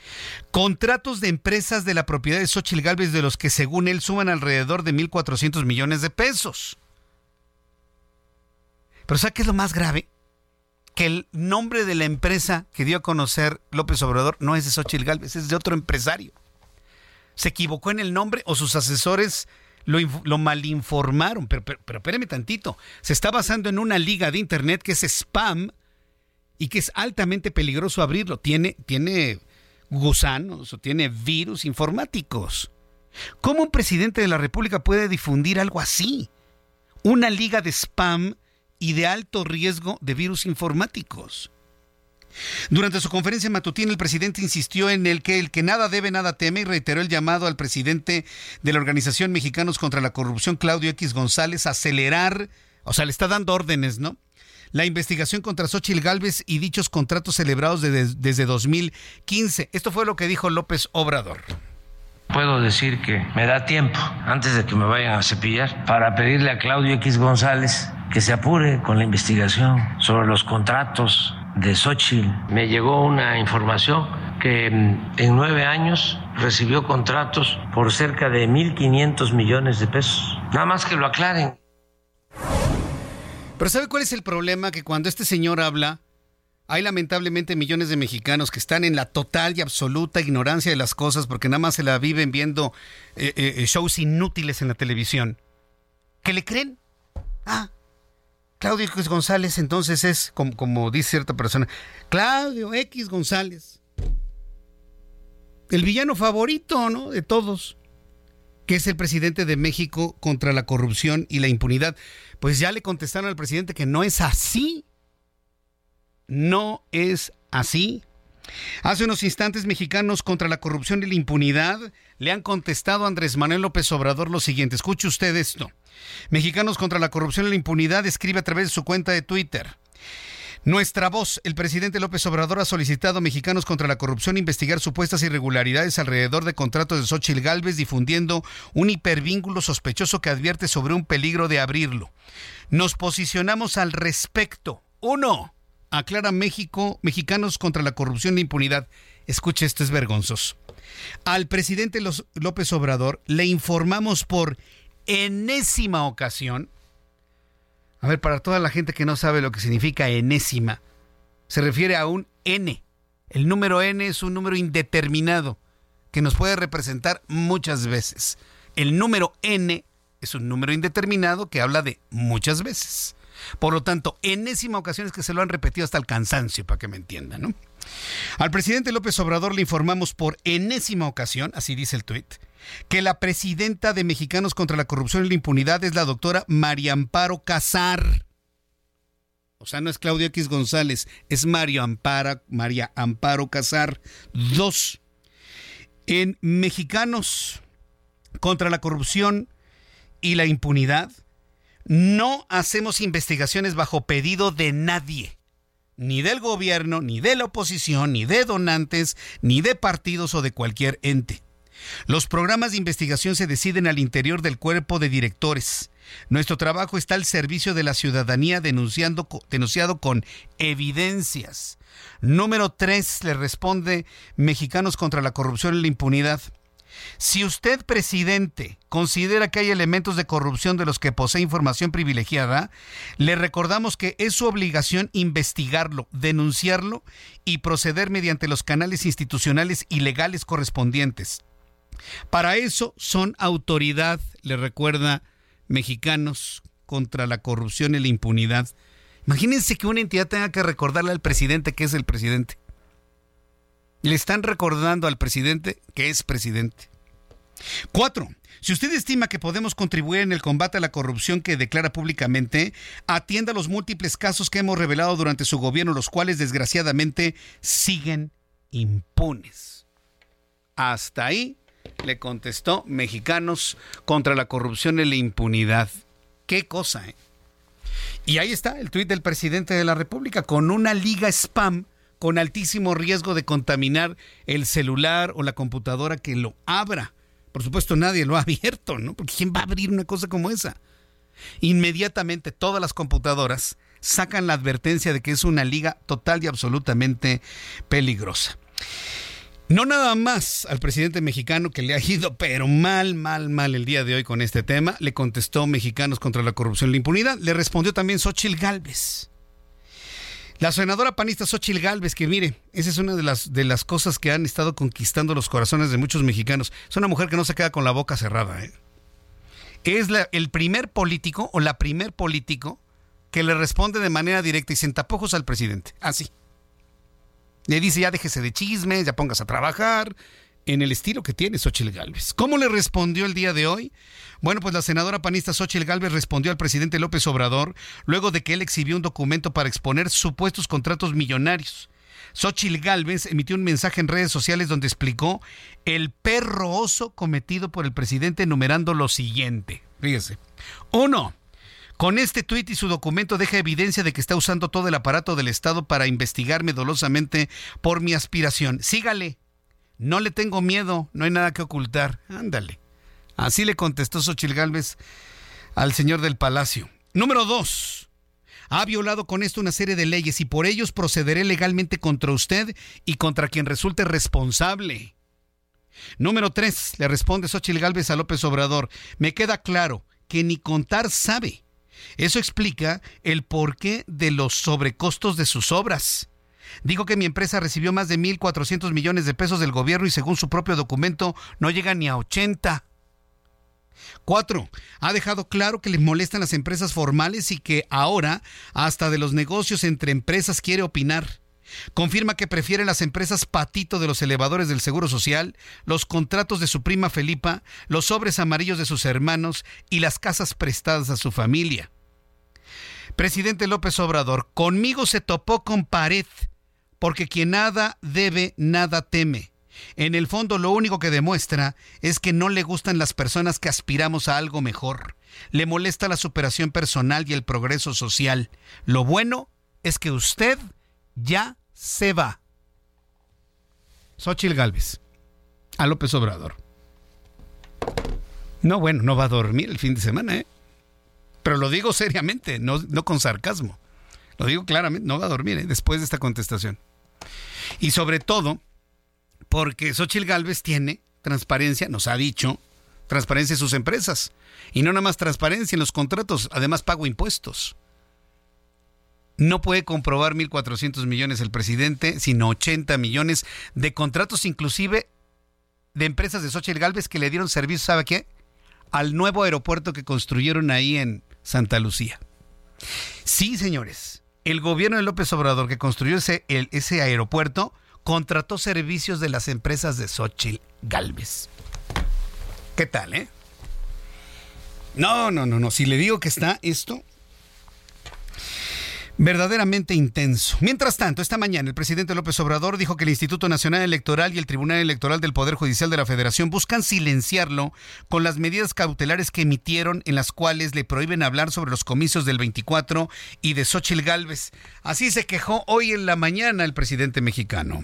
contratos de empresas de la propiedad de Xochitl Gálvez de los que según él suman alrededor de 1.400 millones de pesos. Pero ¿sabe qué es lo más grave? Que el nombre de la empresa que dio a conocer López Obrador no es de Xochitl Galvez, es de otro empresario. Se equivocó en el nombre o sus asesores lo, malinformaron. Pero, pero, pero espéreme tantito. Se está basando en una liga de internet que es spam y que es altamente peligroso abrirlo. Tiene, tiene gusanos o tiene virus informáticos. ¿Cómo un presidente de la República puede difundir algo así? Una liga de spam y de alto riesgo de virus informáticos. Durante su conferencia matutina, el presidente insistió en el que el que nada debe, nada teme y reiteró el llamado al presidente de la Organización Mexicanos contra la Corrupción, Claudio X González, a acelerar, o sea, le está dando órdenes, ¿no? La investigación contra Xochitl Galvez y dichos contratos celebrados desde 2015. Esto fue lo que dijo López Obrador. Puedo decir que me da tiempo, antes de que me vayan a cepillar, para pedirle a Claudio X González que se apure con la investigación sobre los contratos de Xochitl. Me llegó una información que mm, en nueve años recibió contratos por cerca de 1.500 millones de pesos. Nada más que lo aclaren. Pero ¿sabe cuál es el problema? Que cuando este señor habla, hay lamentablemente millones de mexicanos que están en la total y absoluta ignorancia de las cosas porque nada más se la viven viendo eh, eh, shows inútiles en la televisión. ¿Que le creen? Ah, Claudio X González entonces es, como, dice cierta persona, Claudio X González. El villano favorito, ¿no? De todos, que es el presidente de México contra la corrupción y la impunidad. Pues ya le contestaron al presidente que no es así. No es así. Hace unos instantes, mexicanos contra la corrupción y la impunidad le han contestado a Andrés Manuel López Obrador lo siguiente. Escuche usted esto. Mexicanos contra la corrupción y la impunidad escribe a través de su cuenta de Twitter. Nuestra voz, el presidente López Obrador ha solicitado a Mexicanos contra la corrupción investigar supuestas irregularidades alrededor de contratos de Xochitl Galvez difundiendo un hipervínculo sospechoso que advierte sobre un peligro de abrirlo. Nos posicionamos al respecto. Uno, aclara México, mexicanos contra la corrupción e impunidad. Escuche, esto es vergonzoso. Al presidente López Obrador le informamos por enésima ocasión. A ver, para toda la gente que no sabe lo que significa enésima, se refiere a un N. El número N es un número indeterminado que nos puede representar muchas veces. El número N es un número indeterminado que habla de muchas veces. Por lo tanto, enésima ocasión es que se lo han repetido hasta el cansancio, para que me entiendan, ¿no? Al presidente López Obrador le informamos por enésima ocasión, así dice el tuit, que la presidenta de Mexicanos contra la Corrupción y la Impunidad es la doctora María Amparo Casar. O sea, no es Claudio X González, es Mario Amparo, María Amparo Casar. Dos, en Mexicanos contra la Corrupción y la Impunidad, no hacemos investigaciones bajo pedido de nadie ni del gobierno, ni de la oposición, ni de donantes, ni de partidos o de cualquier ente. Los programas de investigación se deciden al interior del cuerpo de directores. Nuestro trabajo está al servicio de la ciudadanía denunciando, denunciado con evidencias. Número tres, le responde Mexicanos contra la Corrupción y la Impunidad. Si usted, presidente, considera que hay elementos de corrupción de los que posee información privilegiada, le recordamos que es su obligación investigarlo, denunciarlo y proceder mediante los canales institucionales y legales correspondientes. Para eso son autoridad, le recuerda Mexicanos contra la corrupción y la impunidad. Imagínense que una entidad tenga que recordarle al presidente que es el presidente. Le están recordando al presidente que es presidente. Cuatro, si usted estima que podemos contribuir en el combate a la corrupción que declara públicamente, atienda los múltiples casos que hemos revelado durante su gobierno, los cuales desgraciadamente siguen impunes. Hasta ahí le contestó Mexicanos contra la corrupción y la impunidad. Qué cosa, ¿eh? Y ahí está el tuit del presidente de la República con una liga spam con altísimo riesgo de contaminar el celular o la computadora que lo abra. Por supuesto, nadie lo ha abierto, ¿no? Porque ¿quién va a abrir una cosa como esa? Inmediatamente todas las computadoras sacan la advertencia de que es una liga total y absolutamente peligrosa. No nada más al presidente mexicano que le ha ido, pero mal, mal, mal el día de hoy con este tema, le contestó Mexicanos contra la corrupción y la impunidad. Le respondió también Xochil Gálvez. La senadora panista Xochil Gálvez, que mire, esa es una de las, de las cosas que han estado conquistando los corazones de muchos mexicanos. Es una mujer que no se queda con la boca cerrada. ¿eh? Es el primer político o la primer político que le responde de manera directa y sin tapujos al presidente. Así. Le dice, ya déjese de chismes, ya pongas a trabajar, en el estilo que tiene Xochitl Gálvez. ¿Cómo le respondió el día de hoy? Bueno, pues la senadora panista Xochitl Gálvez respondió al presidente López Obrador luego de que él exhibió un documento para exponer supuestos contratos millonarios. Xochitl Gálvez emitió un mensaje en redes sociales donde explicó el perro oso cometido por el presidente enumerando lo siguiente. Fíjese. Uno, con este tuit y su documento deja evidencia de que está usando todo el aparato del Estado para investigarme dolosamente por mi aspiración. Sígale. No le tengo miedo, no hay nada que ocultar. Ándale. Así le contestó Xochil Gálvez al señor del palacio. Número dos. Ha violado con esto una serie de leyes y por ellos procederé legalmente contra usted y contra quien resulte responsable. Número tres. Le responde Xochil Gálvez a López Obrador. Me queda claro que ni contar sabe. Eso explica el porqué de los sobrecostos de sus obras. Dijo que mi empresa recibió más de 1.400 millones de pesos del gobierno y según su propio documento no llega ni a 80. Cuatro, ha dejado claro que le molestan las empresas formales y que ahora hasta de los negocios entre empresas quiere opinar. Confirma que prefiere las empresas patito de los elevadores del Seguro Social, los contratos de su prima Felipa, los sobres amarillos de sus hermanos y las casas prestadas a su familia. Presidente López Obrador, conmigo se topó con pared porque quien nada debe, nada teme. En el fondo lo único que demuestra es que no le gustan las personas que aspiramos a algo mejor. Le molesta la superación personal y el progreso social. Lo bueno es que usted ya se va. Xochil Gálvez, a López Obrador. No, bueno, no va a dormir el fin de semana, ¿eh? Pero lo digo seriamente, no, no con sarcasmo. Lo digo claramente, no va a dormir ¿eh? después de esta contestación. Y sobre todo, porque Xochitl Galvez tiene transparencia, nos ha dicho, transparencia en sus empresas. Y no nada más transparencia en los contratos, además pago impuestos. No puede comprobar 1.400 millones el presidente, sino 80 millones de contratos, inclusive de empresas de Xochitl Galvez que le dieron servicio, ¿sabe qué? Al nuevo aeropuerto que construyeron ahí en Santa Lucía. Sí, señores, el gobierno de López Obrador que construyó ese, ese aeropuerto contrató servicios de las empresas de Xochitl Galvez. ¿Qué tal, eh? No, no, no, no. Si le digo que está esto verdaderamente intenso. Mientras tanto, esta mañana el presidente López Obrador dijo que el Instituto Nacional Electoral y el Tribunal Electoral del Poder Judicial de la Federación buscan silenciarlo con las medidas cautelares que emitieron en las cuales le prohíben hablar sobre los comicios del 24 y de Xochitl Gálvez. Así se quejó hoy en la mañana el presidente mexicano.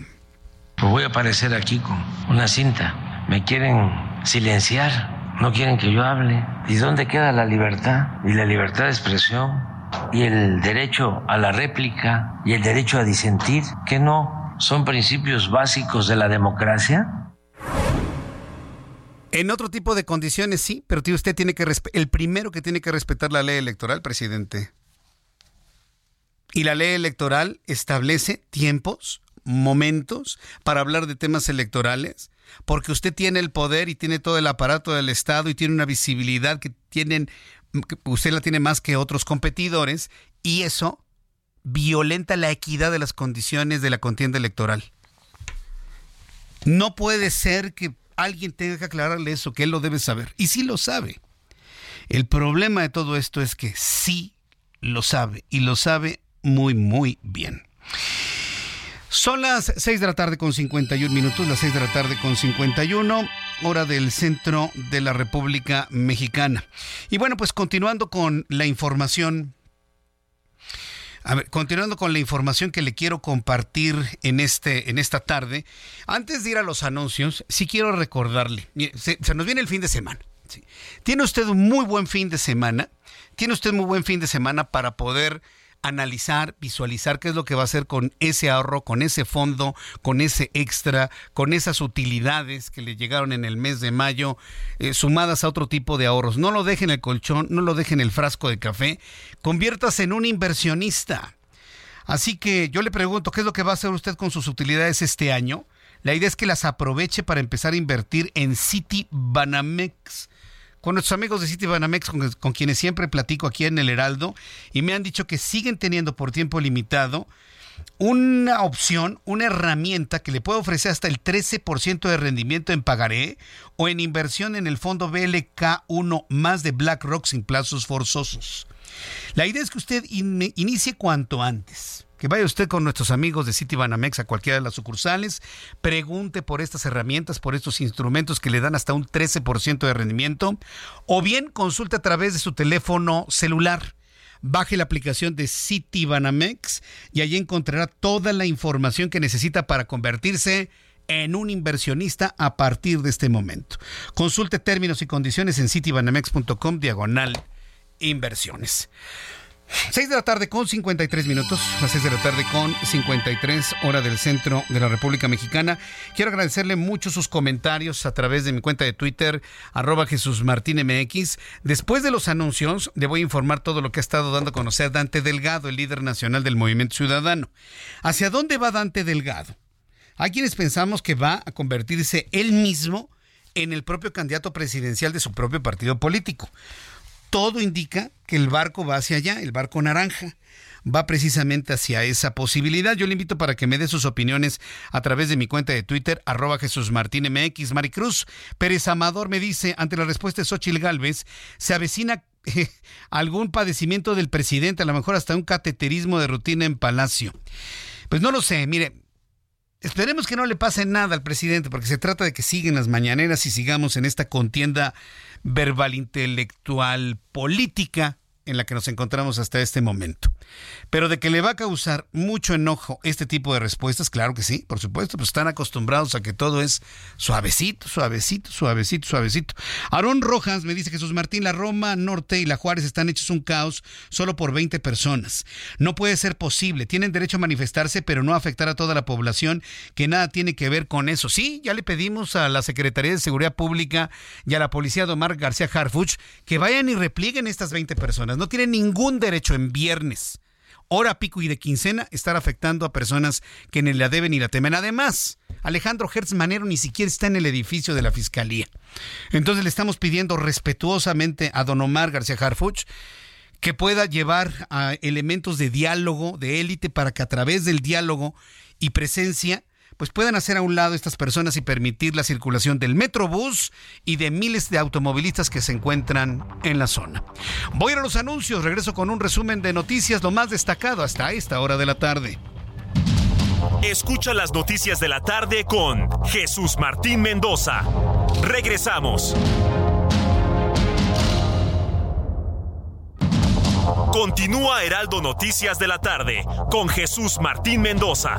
Pues voy a aparecer aquí con una cinta. Me quieren silenciar, no quieren que yo hable. ¿Y dónde queda la libertad y la libertad de expresión? Y el derecho a la réplica y el derecho a disentir, que no son principios básicos de la democracia? En otro tipo de condiciones sí, pero usted tiene que el primero que tiene que respetar la ley electoral, presidente. Y la ley electoral establece tiempos, momentos para hablar de temas electorales, porque usted tiene el poder y tiene todo el aparato del Estado y tiene una visibilidad que tienen usted la tiene más que otros competidores y eso violenta la equidad de las condiciones de la contienda electoral. No puede ser que alguien tenga que aclararle eso, que él lo debe saber. Y sí lo sabe. El problema de todo esto es que sí lo sabe y lo sabe muy, muy bien. Son las 6 de la tarde con 51 minutos, las 6 de la tarde con 51, hora del centro de la República Mexicana. Y bueno, pues continuando con la información. A ver, continuando con la información que le quiero compartir en, este, en esta tarde, antes de ir a los anuncios, sí quiero recordarle, se, nos viene el fin de semana. Tiene usted un muy buen fin de semana, tiene usted un muy buen fin de semana para poder analizar, visualizar qué es lo que va a hacer con ese ahorro, con ese fondo, con ese extra, con esas utilidades que le llegaron en el mes de mayo, eh, sumadas a otro tipo de ahorros. No lo deje en el colchón, no lo deje en el frasco de café, conviértase en un inversionista. Así que yo le pregunto, ¿qué es lo que va a hacer usted con sus utilidades este año? La idea es que las aproveche para empezar a invertir en City Banamex con nuestros amigos de City Banamex, con, quienes siempre platico aquí en el Heraldo, y me han dicho que siguen teniendo por tiempo limitado una opción, una herramienta que le puede ofrecer hasta el 13% de rendimiento en pagaré o en inversión en el fondo BLK1 más de BlackRock sin plazos forzosos. La idea es que usted inicie cuanto antes que vaya usted con nuestros amigos de Citibanamex a cualquiera de las sucursales, pregunte por estas herramientas, por estos instrumentos que le dan hasta un 13% de rendimiento, o bien consulte a través de su teléfono celular. Baje la aplicación de Citibanamex y allí encontrará toda la información que necesita para convertirse en un inversionista a partir de este momento. Consulte términos y condiciones en citibanamex.com diagonal inversiones. 6 de la tarde con 53 minutos, las 6 de la tarde con 53 hora del centro de la República Mexicana. Quiero agradecerle mucho sus comentarios a través de mi cuenta de Twitter, arroba Jesús Martín MX. Después de los anuncios, le voy a informar todo lo que ha estado dando a conocer Dante Delgado, el líder nacional del Movimiento Ciudadano. ¿Hacia dónde va Dante Delgado? Hay quienes pensamos que va a convertirse él mismo en el propio candidato presidencial de su propio partido político todo indica que el barco va hacia allá, el barco naranja va precisamente hacia esa posibilidad. Yo le invito para que me dé sus opiniones a través de mi cuenta de Twitter, arroba Jesús Martín MX. Maricruz Pérez Amador me dice, ante la respuesta de Xochil Gálvez, se avecina eh, algún padecimiento del presidente, a lo mejor hasta un cateterismo de rutina en Palacio. Pues no lo sé, mire, Esperemos que no le pase nada al presidente, porque se trata de que siguen las mañaneras y sigamos en esta contienda verbal intelectual política en la que nos encontramos hasta este momento. Pero de que le va a causar mucho enojo este tipo de respuestas, claro que sí, por supuesto, pues están acostumbrados a que todo es suavecito, suavecito, suavecito, suavecito. Aarón Rojas me dice Jesús Martín, la Roma Norte y la Juárez están hechos un caos solo por 20 personas. No puede ser posible. Tienen derecho a manifestarse, pero no afectar a toda la población que nada tiene que ver con eso. Sí, ya le pedimos a la Secretaría de Seguridad Pública y a la Policía de Omar García Harfuch que vayan y replieguen estas 20 personas. No tienen ningún derecho en viernes, hora pico y de quincena estar afectando a personas que ni la deben ni la temen. Además, Alejandro Hertz Manero ni siquiera está en el edificio de la Fiscalía. Entonces le estamos pidiendo respetuosamente a don Omar García Harfuch que pueda llevar a elementos de diálogo, de élite, para que a través del diálogo y presencia pues puedan hacer a un lado estas personas y permitir la circulación del Metrobús y de miles de automovilistas que se encuentran en la zona. Voy a los anuncios, regreso con un resumen de noticias, lo más destacado hasta esta hora de la tarde. Escucha las noticias de la tarde con Jesús Martín Mendoza. Regresamos. Continúa Heraldo Noticias de la tarde con Jesús Martín Mendoza.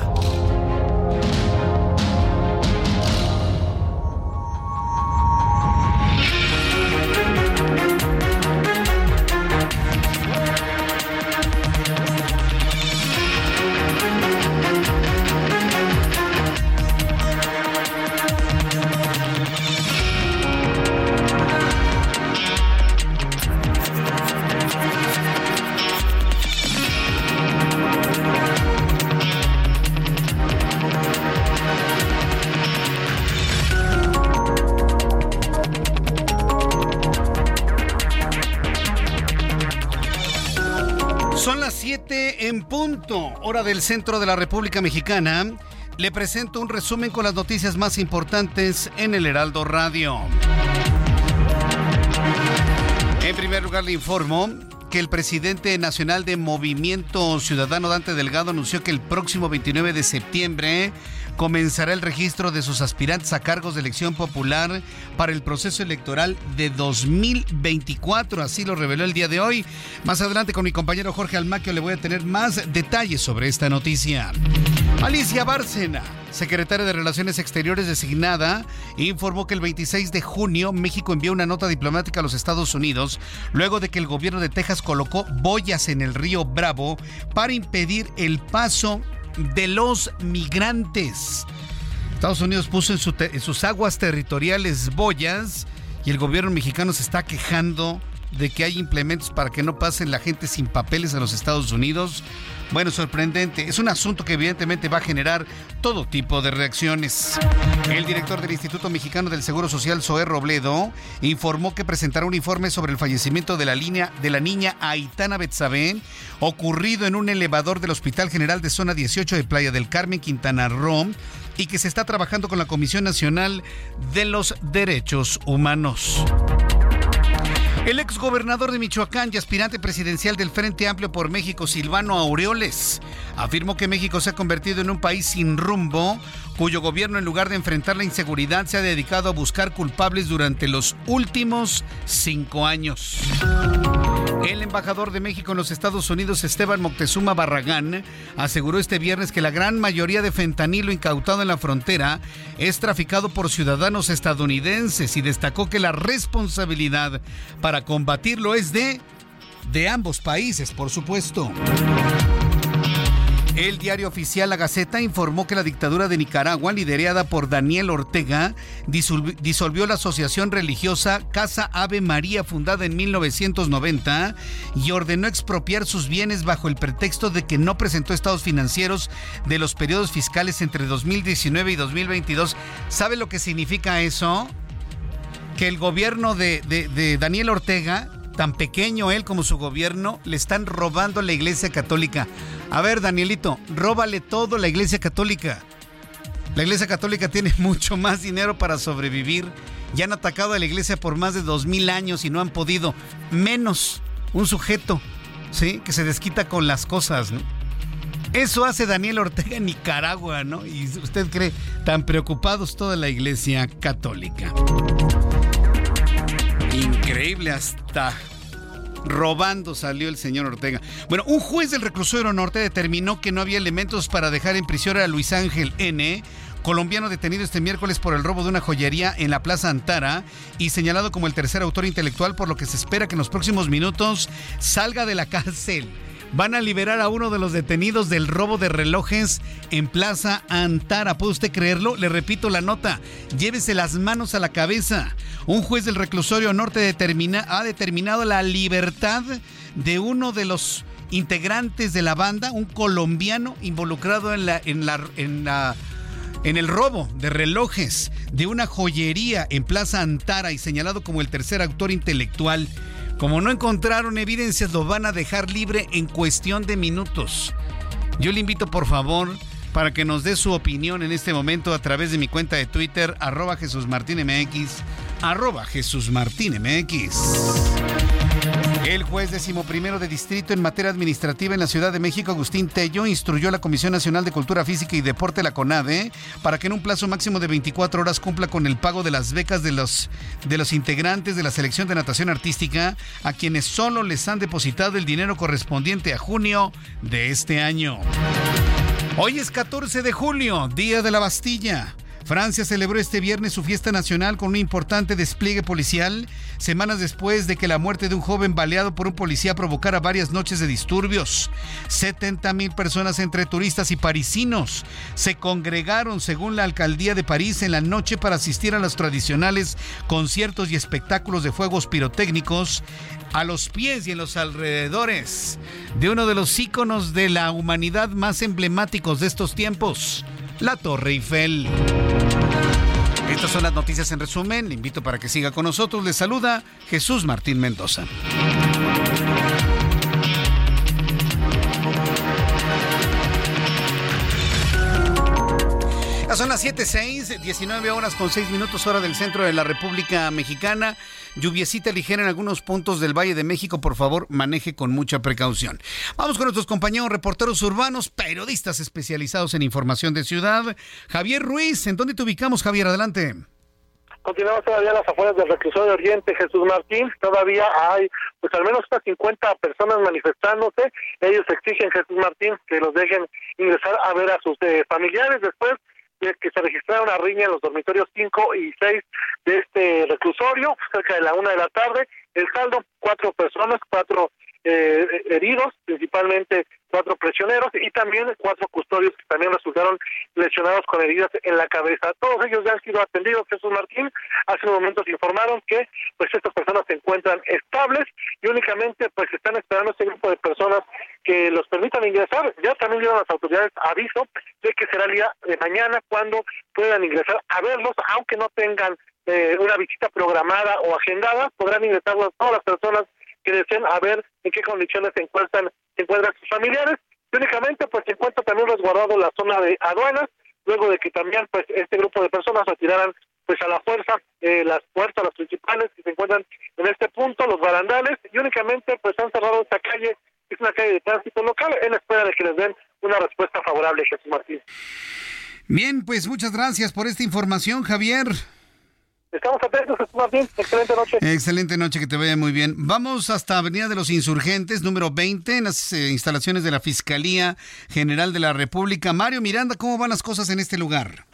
Punto, hora del centro de la República Mexicana. Le presento un resumen con las noticias más importantes en el Heraldo Radio. En primer lugar, le informo que el presidente nacional de Movimiento Ciudadano Dante Delgado anunció que el próximo 29 de septiembre comenzará el registro de sus aspirantes a cargos de elección popular para el proceso electoral de 2024. Así lo reveló el día de hoy. Más adelante con mi compañero Jorge Almaquio le voy a tener más detalles sobre esta noticia. Alicia Bárcena, secretaria de Relaciones Exteriores designada, informó que el 26 de junio México envió una nota diplomática a los Estados Unidos luego de que el gobierno de Texas colocó boyas en el río Bravo para impedir el paso de los migrantes. Estados Unidos puso en, en, sus aguas territoriales boyas y el gobierno mexicano se está quejando de que hay implementos para que no pasen la gente sin papeles a los Estados Unidos. Bueno, sorprendente. Es un asunto que evidentemente va a generar todo tipo de reacciones. El director del Instituto Mexicano del Seguro Social, Zoé Robledo, informó que presentará un informe sobre el fallecimiento de la, línea, de la niña Aitana Betzabé, ocurrido en un elevador del Hospital General de Zona 18 de Playa del Carmen, Quintana Roo, y que se está trabajando con la Comisión Nacional de los Derechos Humanos. El exgobernador de Michoacán y aspirante presidencial del Frente Amplio por México, Silvano Aureoles, afirmó que México se ha convertido en un país sin rumbo, cuyo gobierno en lugar de enfrentar la inseguridad se ha dedicado a buscar culpables durante los últimos cinco años. El embajador de México en los Estados Unidos, Esteban Moctezuma Barragán, aseguró este viernes que la gran mayoría de fentanilo incautado en la frontera es traficado por ciudadanos estadounidenses y destacó que la responsabilidad para combatirlo es de de ambos países, por supuesto. El diario oficial La Gaceta informó que la dictadura de Nicaragua, liderada por Daniel Ortega, disolvió la asociación religiosa Casa Ave María, fundada en 1990, y ordenó expropiar sus bienes bajo el pretexto de que no presentó estados financieros de los periodos fiscales entre 2019 y 2022. ¿Sabe lo que significa eso? Que el gobierno de, de, de Daniel Ortega tan pequeño él como su gobierno, le están robando la Iglesia Católica. A ver, Danielito, róbale todo la Iglesia Católica. La Iglesia Católica tiene mucho más dinero para sobrevivir. Ya han atacado a la Iglesia por más de dos mil años y no han podido. Menos un sujeto, ¿sí? Que se desquita con las cosas, ¿no? Eso hace Daniel Ortega en Nicaragua, ¿no? Y usted cree tan preocupados toda la Iglesia Católica. Hasta Robando salió el señor Ortega. Bueno, un juez del reclusorio norte determinó que no había elementos para dejar en prisión a Luis Ángel N., colombiano detenido este miércoles por el robo de una joyería en la Plaza Antara y señalado como el tercer autor intelectual, por lo que se espera que en los próximos minutos salga de la cárcel. Van a liberar a uno de los detenidos del robo de relojes en Plaza Antara. ¿Puede usted creerlo? Le repito la nota. Llévese las manos a la cabeza. Un juez del reclusorio norte ha determinado la libertad de uno de los integrantes de la banda, un colombiano involucrado en en el robo de relojes de una joyería en Plaza Antara y señalado como el tercer autor intelectual. Como no encontraron evidencias, lo van a dejar libre en cuestión de minutos. Yo le invito, por favor, para que nos dé su opinión en este momento a través de mi cuenta de Twitter, arroba Jesús Martín MX, arroba Jesús. El juez decimoprimero de distrito en materia administrativa en la Ciudad de México, Agustín Tello, instruyó a la Comisión Nacional de Cultura Física y Deporte, la CONADE, para que en un plazo máximo de 24 horas cumpla con el pago de las becas de los, de los integrantes de la selección de natación artística, a quienes solo les han depositado el dinero correspondiente a junio de este año. Hoy es 14 de julio, Día de la Bastilla. Francia celebró este viernes su fiesta nacional con un importante despliegue policial, semanas después de que la muerte de un joven baleado por un policía provocara varias noches de disturbios. 70 mil personas entre turistas y parisinos se congregaron, según la alcaldía de París, en la noche para asistir a los tradicionales conciertos y espectáculos de fuegos pirotécnicos a los pies y en los alrededores de uno de los íconos de la humanidad más emblemáticos de estos tiempos la Torre Eiffel. Estas son las noticias en resumen. Le invito para que siga con nosotros. Le saluda Jesús Martín Mendoza. Son las 7.6, 19 horas con 6 minutos hora del centro de la República Mexicana. Lluviecita ligera en algunos puntos del Valle de México. Por favor, maneje con mucha precaución. Vamos con nuestros compañeros reporteros urbanos, periodistas especializados en información de ciudad. Javier Ruiz, ¿en dónde te ubicamos, Javier? Adelante. Continuamos todavía a las afueras del reclusorio de Oriente, Jesús Martín. Todavía hay, pues al menos unas 50 personas manifestándose. Ellos exigen, Jesús Martín, que los dejen ingresar a ver a sus eh, familiares. Después que se registrara una riña en los dormitorios 5 y 6 de este reclusorio, cerca de la una de la tarde. El saldo, cuatro personas, cuatro eh, heridos, principalmente cuatro prisioneros y también cuatro custodios que también resultaron lesionados con heridas en la cabeza. Todos ellos ya han sido atendidos, Jesús Martín. Hace unos momentos informaron que pues estas personas se encuentran estables y únicamente pues están esperando este grupo de personas que los permitan ingresar. Ya también dieron las autoridades aviso de que será el día de mañana cuando puedan ingresar a verlos, aunque no tengan eh, una visita programada o agendada, podrán ingresar todas las personas que deseen a ver en qué condiciones se encuentran, se encuentran sus familiares. Y únicamente pues se encuentra también resguardado la zona de aduanas, luego de que también pues este grupo de personas retiraran pues a la fuerza eh, las puertas, las principales que se encuentran en este punto, los barandales, y únicamente pues han cerrado esta calle, es una calle de tránsito local, en espera de que les den una respuesta favorable, Jesús Martín. Bien, pues muchas gracias por esta información, Javier. Estamos atentos, Martín. Excelente noche. Excelente noche, que te vaya muy bien. Vamos hasta Avenida de los Insurgentes, número 20, en las eh, instalaciones de la Fiscalía General de la República. Mario Miranda, ¿cómo van las cosas en este lugar?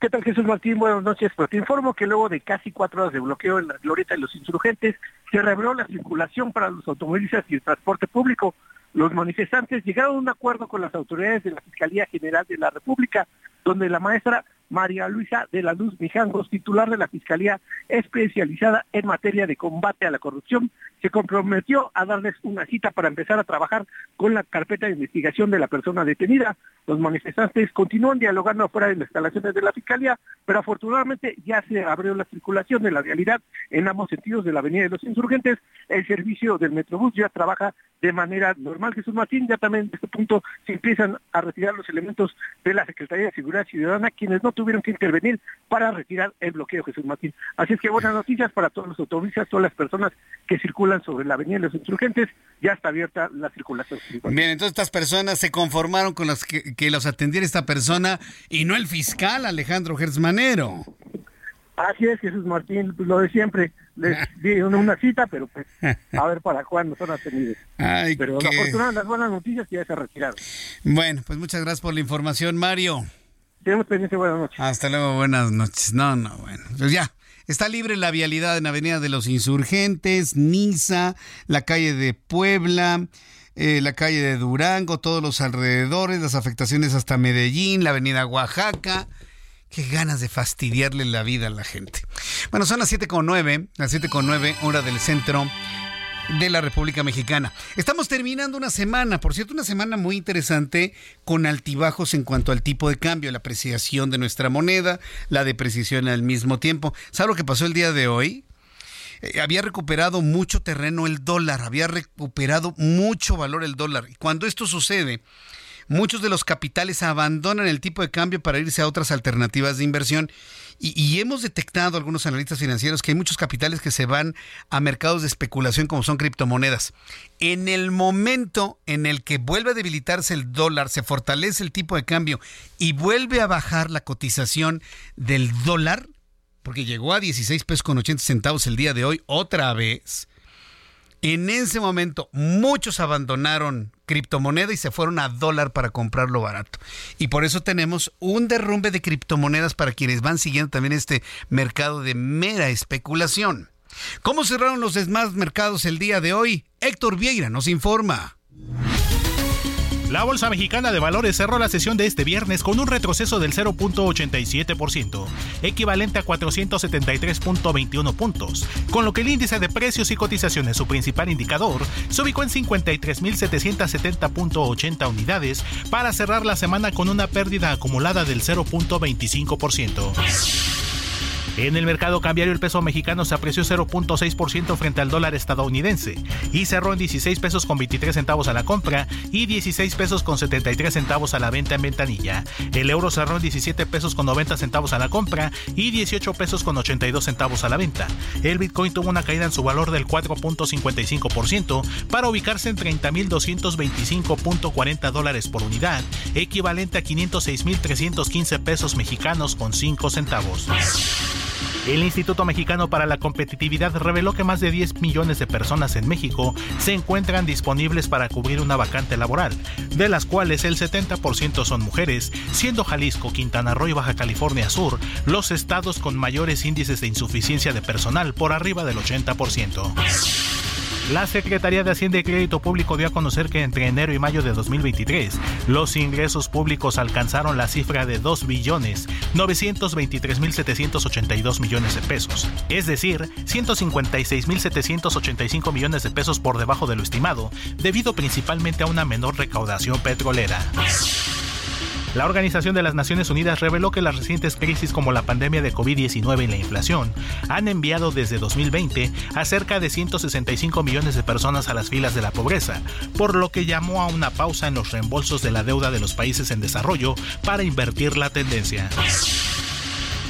¿Qué tal Jesús Martín? Buenas noches. Pues te informo que luego de casi cuatro horas de bloqueo en la glorieta de los insurgentes, se reveló la circulación para los automovilistas y el transporte público. Los manifestantes llegaron a un acuerdo con las autoridades de la Fiscalía General de la República, donde la maestra María Luisa de la Luz Mijangos, titular de la Fiscalía especializada en materia de combate a la corrupción, se comprometió a darles una cita para empezar a trabajar con la carpeta de investigación de la persona detenida. Los manifestantes continúan dialogando afuera de las instalaciones de la Fiscalía, pero afortunadamente ya se abrió la circulación de la realidad en ambos sentidos de la Avenida de los Insurgentes. El servicio del Metrobús ya trabaja de manera normal. Jesús Martín, ya también en este punto se empiezan a retirar los elementos de la Secretaría de Seguridad Ciudadana, quienes no tuvieron que intervenir para retirar el bloqueo, Jesús Martín. Así es que buenas noticias para todos los automovilistas, todas las personas que circulan sobre la avenida de los insurgentes, ya está abierta la circulación. Bien, entonces estas personas se conformaron con las que, que los atendiera esta persona y no el fiscal Alejandro Gersmanero. Así es, Jesús Martín, lo de siempre les di una cita, pero pues a ver para cuándo son atendidos. pero qué... afortunadamente las buenas noticias ya se retiraron. Bueno, pues muchas gracias por la información, Mario. Tenemos pendiente, buenas noches. Hasta luego, buenas noches. No, no, bueno, pues ya. Está libre la vialidad en Avenida de los Insurgentes, Niza, la calle de Puebla, eh, la calle de Durango, todos los alrededores, las afectaciones hasta Medellín, la Avenida Oaxaca. Qué ganas de fastidiarle la vida a la gente. Bueno, son las 7.9, las 7.9 hora del centro de la República Mexicana. Estamos terminando una semana, por cierto, una semana muy interesante con altibajos en cuanto al tipo de cambio, la apreciación de nuestra moneda, la depreciación al mismo tiempo. ¿Sabe lo que pasó el día de hoy? Eh, había recuperado mucho terreno el dólar, había recuperado mucho valor el dólar. Y cuando esto sucede, muchos de los capitales abandonan el tipo de cambio para irse a otras alternativas de inversión. Y, hemos detectado algunos analistas financieros que hay muchos capitales que se van a mercados de especulación como son criptomonedas. En el momento en el que vuelve a debilitarse el dólar, se fortalece el tipo de cambio y vuelve a bajar la cotización del dólar, porque llegó a 16 pesos con 80 centavos el día de hoy otra vez, en ese momento muchos abandonaron criptomoneda y se fueron a dólar para comprarlo barato. Y por eso tenemos un derrumbe de criptomonedas para quienes van siguiendo también este mercado de mera especulación. ¿Cómo cerraron los demás mercados el día de hoy? Héctor Vieira nos informa. La Bolsa Mexicana de Valores cerró la sesión de este viernes con un retroceso del 0.87%, equivalente a 473.21 puntos, con lo que el índice de precios y cotizaciones, su principal indicador, se ubicó en 53.770.80 unidades para cerrar la semana con una pérdida acumulada del 0.25%. En el mercado cambiario el peso mexicano se apreció 0.6% frente al dólar estadounidense y cerró en 16 pesos con 23 centavos a la compra y 16 pesos con 73 centavos a la venta en ventanilla. El euro cerró en 17 pesos con 90 centavos a la compra y 18 pesos con 82 centavos a la venta. El Bitcoin tuvo una caída en su valor del 4.55% para ubicarse en 30.225.40 dólares por unidad, equivalente a 506.315 pesos mexicanos con 5 centavos. El Instituto Mexicano para la Competitividad reveló que más de 10 millones de personas en México se encuentran disponibles para cubrir una vacante laboral, de las cuales el 70% son mujeres, siendo Jalisco, Quintana Roo y Baja California Sur los estados con mayores índices de insuficiencia de personal por arriba del 80%. La Secretaría de Hacienda y Crédito Público dio a conocer que entre enero y mayo de 2023, los ingresos públicos alcanzaron la cifra de 2 billones 923 mil 782 millones de pesos, es decir, 156 mil 785 millones de pesos por debajo de lo estimado, debido principalmente a una menor recaudación petrolera. La Organización de las Naciones Unidas reveló que las recientes crisis como la pandemia de COVID-19 y la inflación han enviado desde 2020 a cerca de 165 millones de personas a las filas de la pobreza, por lo que llamó a una pausa en los reembolsos de la deuda de los países en desarrollo para invertir la tendencia.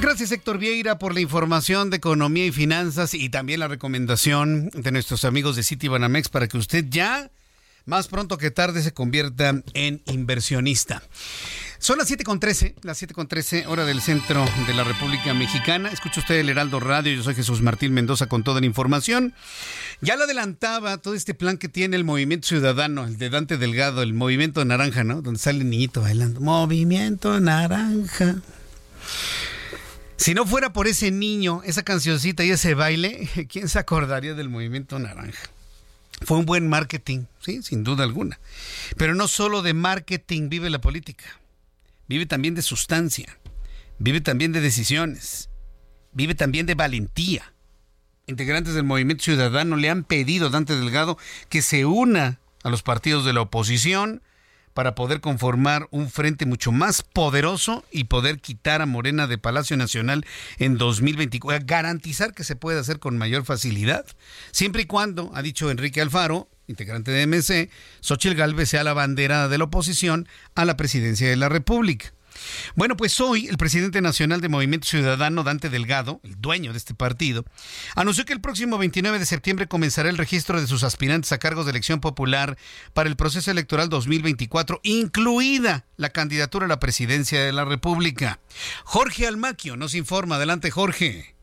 Gracias Héctor Vieira por la información de economía y finanzas y también la recomendación de nuestros amigos de Citibanamex para que usted ya más pronto que tarde se convierta en inversionista. Son las 7.13, las 7.13 hora del centro de la República Mexicana. Escucha usted el Heraldo Radio, yo soy Jesús Martín Mendoza con toda la información. Ya lo adelantaba todo este plan que tiene el Movimiento Ciudadano, el de Dante Delgado, el Movimiento Naranja, ¿no? Donde sale el niñito bailando. Movimiento Naranja. Si no fuera por ese niño, esa cancioncita y ese baile, ¿quién se acordaría del movimiento naranja? Fue un buen marketing, sí, sin duda alguna. Pero no solo de marketing vive la política, vive también de sustancia, vive también de decisiones, vive también de valentía. Integrantes del movimiento ciudadano le han pedido a Dante Delgado que se una a los partidos de la oposición para poder conformar un frente mucho más poderoso y poder quitar a Morena de Palacio Nacional en 2024, garantizar que se puede hacer con mayor facilidad, siempre y cuando, ha dicho Enrique Alfaro, integrante de MC, Xochitl Galvez sea la bandera de la oposición a la presidencia de la República. Bueno, pues hoy el presidente nacional de Movimiento Ciudadano, Dante Delgado, el dueño de este partido, anunció que el próximo 29 de septiembre comenzará el registro de sus aspirantes a cargos de elección popular para el proceso electoral 2024, incluida la candidatura a la presidencia de la República. Jorge Almaquio nos informa. Adelante, Jorge.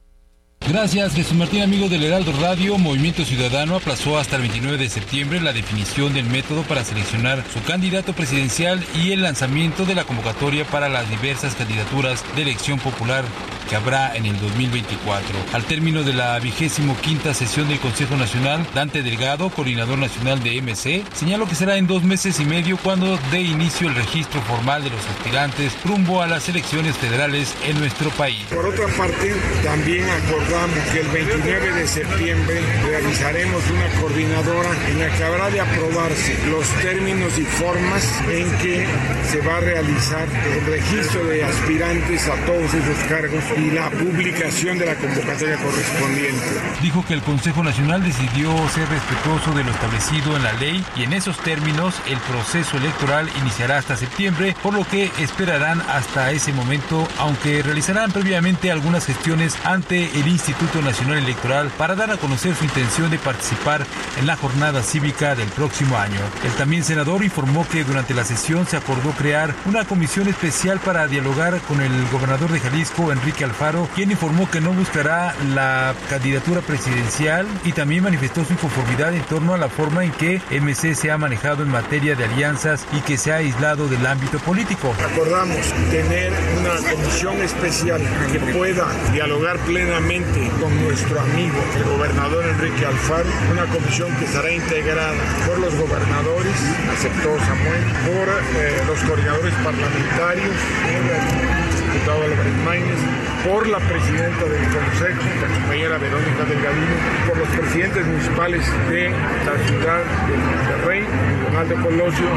Gracias, Jesús Martín, amigo del Heraldo Radio. Movimiento Ciudadano aplazó hasta el 29 de septiembre la definición del método para seleccionar su candidato presidencial y el lanzamiento de la convocatoria para las diversas candidaturas de elección popular que habrá en el 2024. Al término de la vigésimo quinta sesión del Consejo Nacional, Dante Delgado, coordinador nacional de MC, señaló que será en dos meses y medio cuando dé inicio el registro formal de los aspirantes rumbo a las elecciones federales en nuestro país. Por otra parte, también acordamos que el 29 de septiembre realizaremos una coordinadora en la que habrá de aprobarse los términos y formas en que se va a realizar el registro de aspirantes a todos esos cargos y la publicación de la convocatoria correspondiente. Dijo que el Consejo Nacional decidió ser respetuoso de lo establecido en la ley y en esos términos el proceso electoral iniciará hasta septiembre, por lo que esperarán hasta ese momento, aunque realizarán previamente algunas gestiones ante el Instituto Nacional Electoral para dar a conocer su intención de participar en la jornada cívica del próximo año. El también senador informó que durante la sesión se acordó crear una comisión especial para dialogar con el gobernador de Jalisco, Enrique Alfaro, quien informó que no buscará la candidatura presidencial y también manifestó su inconformidad en torno a la forma en que MC se ha manejado en materia de alianzas y que se ha aislado del ámbito político. Acordamos tener una comisión especial que pueda dialogar plenamente con nuestro amigo, el gobernador Enrique Alfaro, una comisión que estará integrada por los gobernadores, aceptó Samuel, por eh, los coordinadores parlamentarios, el diputado Álvarez Maínez, por la presidenta del Consejo, la compañera Verónica Delgadino, por los presidentes municipales de la ciudad de Monterrey, Donaldo Colosio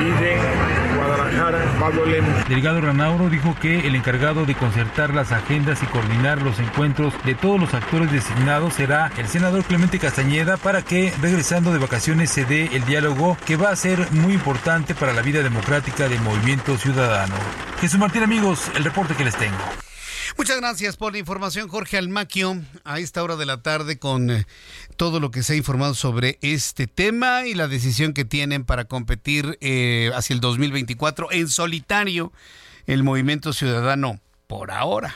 y de Guadalajara, Pablo Lemos. Delgado Ranauro dijo que el encargado de concertar las agendas y coordinar los encuentros de todos los actores designados será el senador Clemente Castañeda para que, regresando de vacaciones, se dé el diálogo que va a ser muy importante para la vida democrática del movimiento ciudadano. Jesús Martín, amigos, el reporte que les tengo. Muchas gracias por la información, Jorge Almaquio, a esta hora de la tarde con eh, todo lo que se ha informado sobre este tema y la decisión que tienen para competir eh, hacia el 2024 en solitario el movimiento ciudadano por ahora.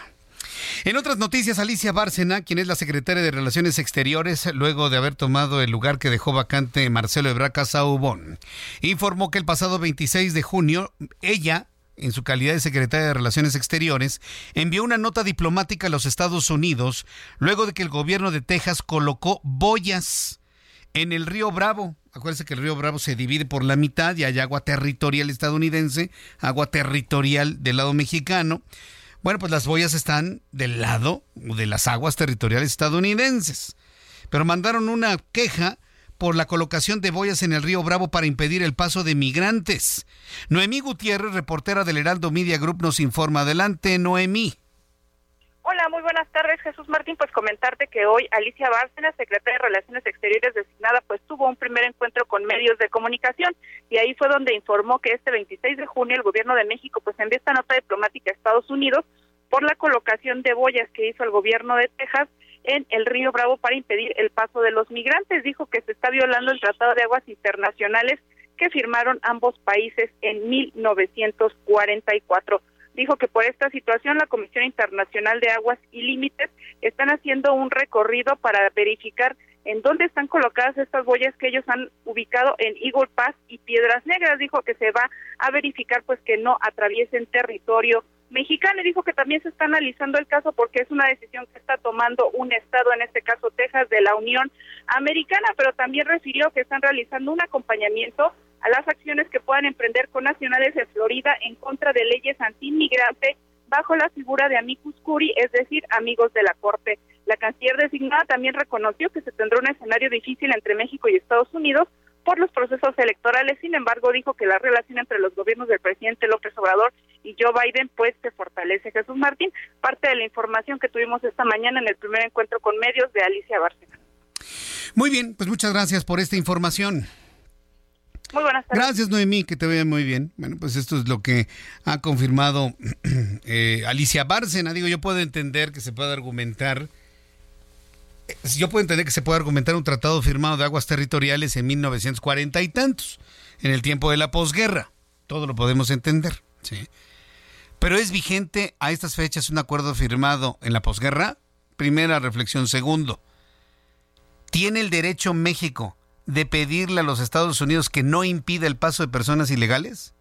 En otras noticias, Alicia Bárcena, quien es la secretaria de Relaciones Exteriores, luego de haber tomado el lugar que dejó vacante Marcelo Ebraca Saubón, informó que el pasado 26 de junio ella en su calidad de secretaria de Relaciones Exteriores, envió una nota diplomática a los Estados Unidos luego de que el gobierno de Texas colocó boyas en el río Bravo. Acuérdense que el río Bravo se divide por la mitad y hay agua territorial estadounidense, agua territorial del lado mexicano. Bueno, pues las boyas están del lado de las aguas territoriales estadounidenses. Pero mandaron una queja por la colocación de boyas en el río Bravo para impedir el paso de migrantes. Noemí Gutiérrez, reportera del Heraldo Media Group, nos informa. Adelante, Noemí. Hola, muy buenas tardes, Jesús Martín. Pues comentarte que hoy Alicia Bárcena, secretaria de Relaciones Exteriores designada, pues tuvo un primer encuentro con medios de comunicación y ahí fue donde informó que este 26 de junio el gobierno de México pues envió esta nota diplomática a Estados Unidos por la colocación de boyas que hizo el gobierno de Texas en el río Bravo para impedir el paso de los migrantes. Dijo que se está violando el Tratado de Aguas Internacionales que firmaron ambos países en 1944. Dijo que por esta situación la Comisión Internacional de Aguas y Límites están haciendo un recorrido para verificar en dónde están colocadas estas boyas que ellos han ubicado en Eagle Pass y Piedras Negras. Dijo que se va a verificar pues que no atraviesen territorio mexicano y dijo que también se está analizando el caso porque es una decisión que está tomando un estado, en este caso Texas, de la Unión Americana, pero también refirió que están realizando un acompañamiento a las acciones que puedan emprender con nacionales de Florida en contra de leyes anti-inmigrante bajo la figura de amicus curi, es decir, amigos de la Corte. La canciller designada también reconoció que se tendrá un escenario difícil entre México y Estados Unidos por los procesos electorales. Sin embargo, dijo que la relación entre los gobiernos del presidente López Obrador y Joe Biden pues se fortalece. Jesús Martín, parte de la información que tuvimos esta mañana en el primer encuentro con medios de Alicia Bárcena. Muy bien, pues muchas gracias por esta información. Muy buenas tardes. Gracias, Noemí, que te vea muy bien. Bueno, pues esto es lo que ha confirmado eh, Alicia Bárcena. Digo, yo puedo entender que se pueda argumentar. Eh, Yo puedo entender que se puede argumentar un tratado firmado de aguas territoriales en 1940 y tantos, en el tiempo de la posguerra. Todo lo podemos entender, ¿sí? Pero es vigente a estas fechas un acuerdo firmado en la posguerra. Primera reflexión. Segundo, ¿tiene el derecho México de pedirle a los Estados Unidos que no impida el paso de personas ilegales?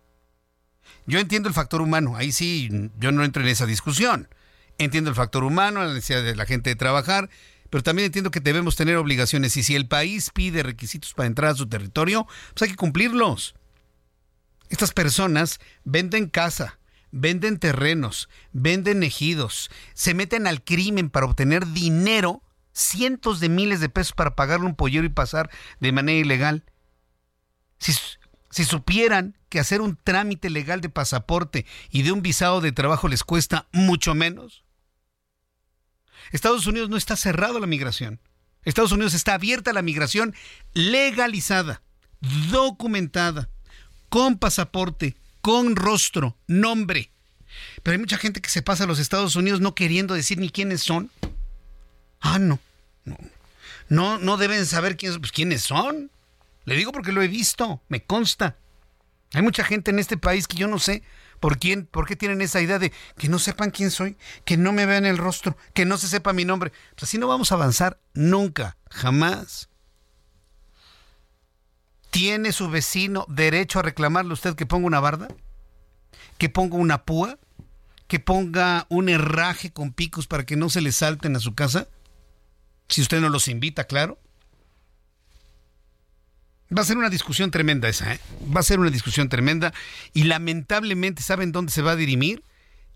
Yo entiendo el factor humano, ahí sí, yo no entro en esa discusión. Entiendo el factor humano, la necesidad de la gente de trabajar, pero también entiendo que debemos tener obligaciones y si el país pide requisitos para entrar a su territorio, pues hay que cumplirlos. Estas personas venden casa, venden terrenos, venden ejidos, se meten al crimen para obtener dinero, cientos de miles de pesos para pagarle un pollero y pasar de manera ilegal. Si, si supieran que hacer un trámite legal de pasaporte y de un visado de trabajo les cuesta mucho menos. Estados Unidos no está cerrado a la migración. Estados Unidos está abierta a la migración legalizada, documentada, con pasaporte, con rostro, nombre. Pero hay mucha gente que se pasa a los Estados Unidos no queriendo decir ni quiénes son. Ah, no. No, no, no deben saber quiénes, pues, quiénes son. Le digo porque lo he visto, me consta. Hay mucha gente en este país que yo no sé por quién, por qué tienen esa idea de que no sepan quién soy, que no me vean el rostro, que no se sepa mi nombre. Pues así no vamos a avanzar nunca, jamás. ¿Tiene su vecino derecho a reclamarle a usted que ponga una barda? ¿Que ponga una púa? ¿Que ponga un herraje con picos para que no se le salten a su casa? Si usted no los invita, claro. Va a ser una discusión tremenda esa, ¿eh? Va a ser una discusión tremenda y lamentablemente, ¿saben dónde se va a dirimir?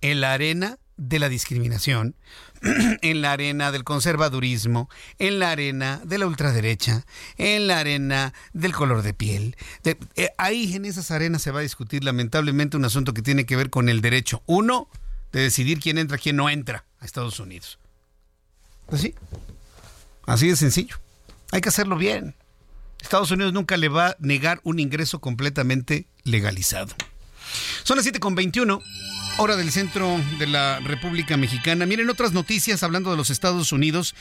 En la arena de la discriminación, en la arena del conservadurismo, en la arena de la ultraderecha, en la arena del color de piel. Eh, ahí en esas arenas se va a discutir lamentablemente un asunto que tiene que ver con el derecho, uno, de decidir quién entra, quién no entra a Estados Unidos. Así, así de sencillo. Hay que hacerlo bien. Estados Unidos nunca le va a negar un ingreso completamente legalizado. Son las 7.21, hora del centro de la República Mexicana. Miren otras noticias hablando de los Estados Unidos.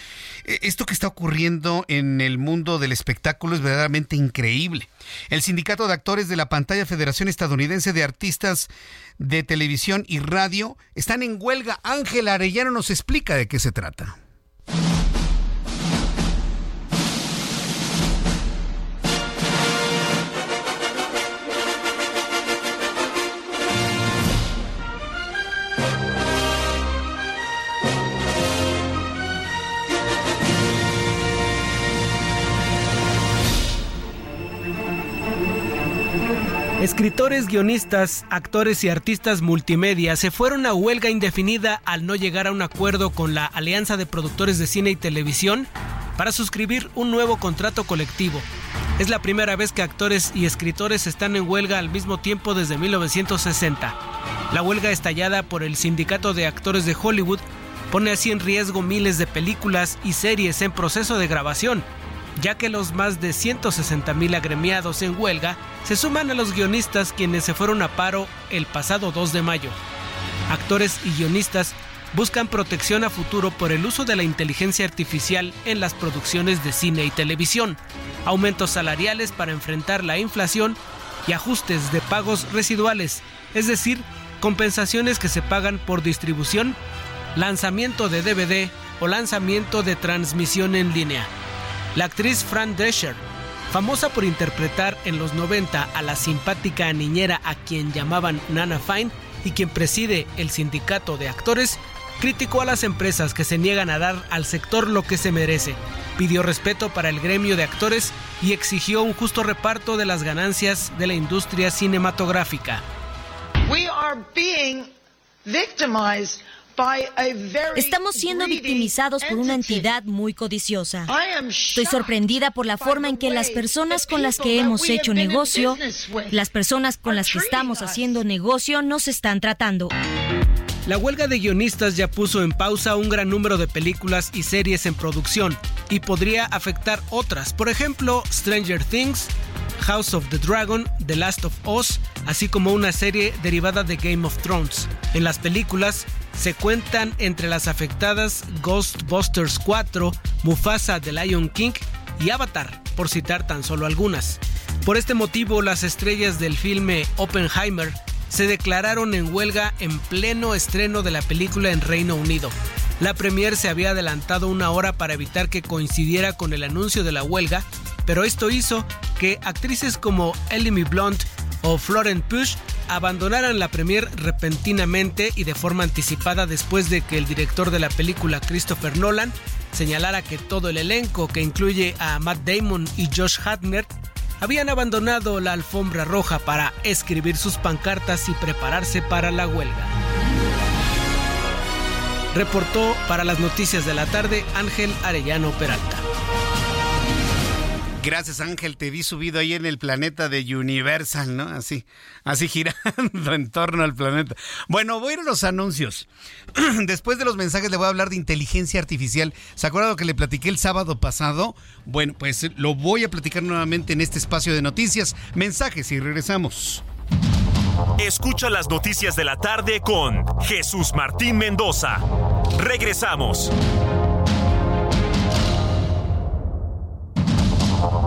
Eh, Esto que está ocurriendo en el mundo del espectáculo es verdaderamente increíble. El Sindicato de Actores de la Pantalla Federación Estadounidense de Artistas de Televisión y Radio están en huelga. Ángela Arellano nos explica de qué se trata. Escritores, guionistas, actores y artistas multimedia se fueron a huelga indefinida al no llegar a un acuerdo con la Alianza de Productores de Cine y Televisión para suscribir un nuevo contrato colectivo. Es la primera vez que actores y escritores están en huelga al mismo tiempo desde 1960. La huelga estallada por el Sindicato de Actores de Hollywood pone así en riesgo miles de películas y series en proceso de grabación, ya que los más de 160 mil agremiados en huelga se suman a los guionistas quienes se fueron a paro el pasado 2 de mayo. Actores y guionistas buscan protección a futuro por el uso de la inteligencia artificial en las producciones de cine y televisión, aumentos salariales para enfrentar la inflación y ajustes de pagos residuales, es decir, compensaciones que se pagan por distribución, lanzamiento de DVD o lanzamiento de transmisión en línea. La actriz Fran Drescher, famosa por interpretar en los 90 a la simpática niñera a quien llamaban Nana Fine y quien preside el sindicato de actores, criticó a las empresas que se niegan a dar al sector lo que se merece, pidió respeto para el gremio de actores y exigió un justo reparto de las ganancias de la industria cinematográfica. We are being victimized Estamos siendo victimizados por una entity. entidad muy codiciosa. Estoy sorprendida por la forma en que las personas con las que hemos hecho negocio, las personas con las que estamos haciendo negocio, nos están tratando. La huelga de guionistas ya puso en pausa un gran número de películas y series en producción y podría afectar otras, por ejemplo Stranger Things, House of the Dragon, The Last of Us, así como una serie derivada de Game of Thrones. En las películas se cuentan entre las afectadas Ghostbusters 4, Mufasa The Lion King y Avatar, por citar tan solo algunas. Por este motivo, las estrellas del filme Oppenheimer se declararon en huelga en pleno estreno de la película en Reino Unido. La premier se había adelantado una hora para evitar que coincidiera con el anuncio de la huelga, pero esto hizo que actrices como Ellie Blunt o Florence Push abandonaran la premier repentinamente y de forma anticipada después de que el director de la película Christopher Nolan señalara que todo el elenco, que incluye a Matt Damon y Josh Hartnett, habían abandonado la alfombra roja para escribir sus pancartas y prepararse para la huelga. Reportó para las noticias de la tarde Ángel Arellano Peralta. Gracias Ángel, te vi subido ahí en el planeta de Universal, ¿no? Así, así girando en torno al planeta. Bueno, voy a ir a los anuncios. Después de los mensajes le voy a hablar de inteligencia artificial. ¿Se acuerdan que le platiqué el sábado pasado? Bueno, pues lo voy a platicar nuevamente en este espacio de noticias. Mensajes y regresamos. Escucha las noticias de la tarde con Jesús Martín Mendoza. Regresamos.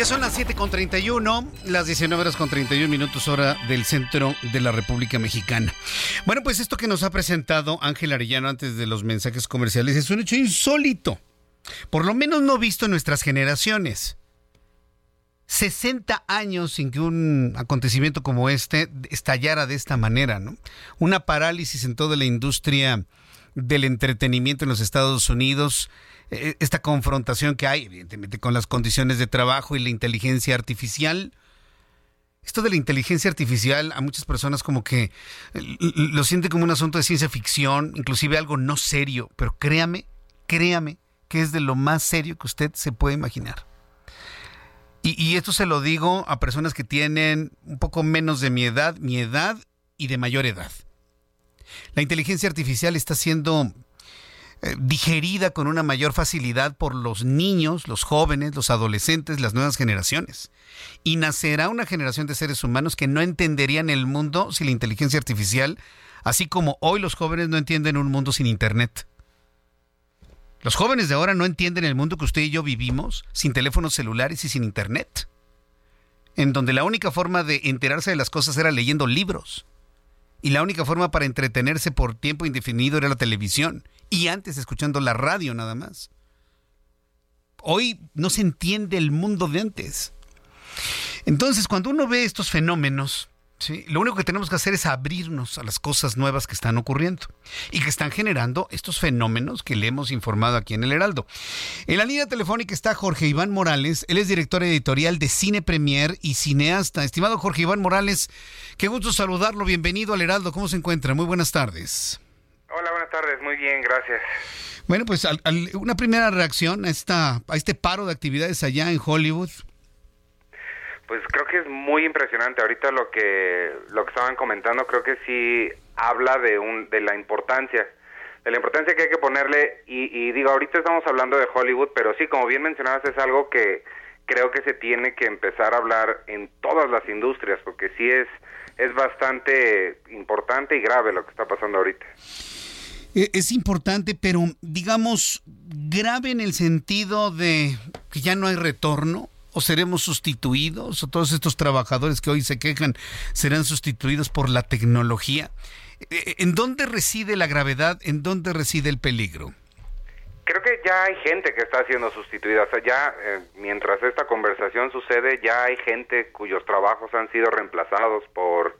Ya son las 7 con 31, las 19 horas con 31 minutos hora del centro de la República Mexicana. Bueno, pues esto que nos ha presentado Ángel Arellano antes de los mensajes comerciales es un hecho insólito. Por lo menos no visto en nuestras generaciones. 60 años sin que un acontecimiento como este estallara de esta manera, ¿no? Una parálisis en toda la industria del entretenimiento en los Estados Unidos, esta confrontación que hay, evidentemente, con las condiciones de trabajo y la inteligencia artificial. Esto de la inteligencia artificial a muchas personas como que eh, lo siente como un asunto de ciencia ficción, inclusive algo no serio, pero créame, créame que es de lo más serio que usted se puede imaginar. Y, y esto se lo digo a personas que tienen un poco menos de mi edad, mi edad y de mayor edad. La inteligencia artificial está siendo eh, digerida con una mayor facilidad por los niños, los jóvenes, los adolescentes, las nuevas generaciones. Y nacerá una generación de seres humanos que no entenderían el mundo sin la inteligencia artificial, así como hoy los jóvenes no entienden un mundo sin Internet. Los jóvenes de ahora no entienden el mundo que usted y yo vivimos sin teléfonos celulares y sin Internet, en donde la única forma de enterarse de las cosas era leyendo libros. Y la única forma para entretenerse por tiempo indefinido era la televisión. Y antes escuchando la radio nada más. Hoy no se entiende el mundo de antes. Entonces, cuando uno ve estos fenómenos, ¿sí? lo único que tenemos que hacer es abrirnos a las cosas nuevas que están ocurriendo y que están generando estos fenómenos que le hemos informado aquí en el Heraldo. En la línea telefónica está Jorge Iván Morales, él es director editorial de Cine Premier y cineasta. Estimado Jorge Iván Morales, qué gusto saludarlo, bienvenido al Heraldo, ¿cómo se encuentra? Muy buenas tardes. Hola, buenas tardes, muy bien, gracias. Bueno, pues al, al, una primera reacción a, esta, a este paro de actividades allá en Hollywood. Pues creo que es muy impresionante. Ahorita lo que lo que estaban comentando creo que sí habla de un de la importancia de la importancia que hay que ponerle y, y digo ahorita estamos hablando de Hollywood, pero sí como bien mencionabas es algo que creo que se tiene que empezar a hablar en todas las industrias porque sí es es bastante importante y grave lo que está pasando ahorita. Es importante, pero digamos grave en el sentido de que ya no hay retorno o seremos sustituidos o todos estos trabajadores que hoy se quejan serán sustituidos por la tecnología. Eh, ¿En dónde reside la gravedad? ¿En dónde reside el peligro? Creo que ya hay gente que está siendo sustituida. O sea, ya eh, mientras esta conversación sucede, ya hay gente cuyos trabajos han sido reemplazados por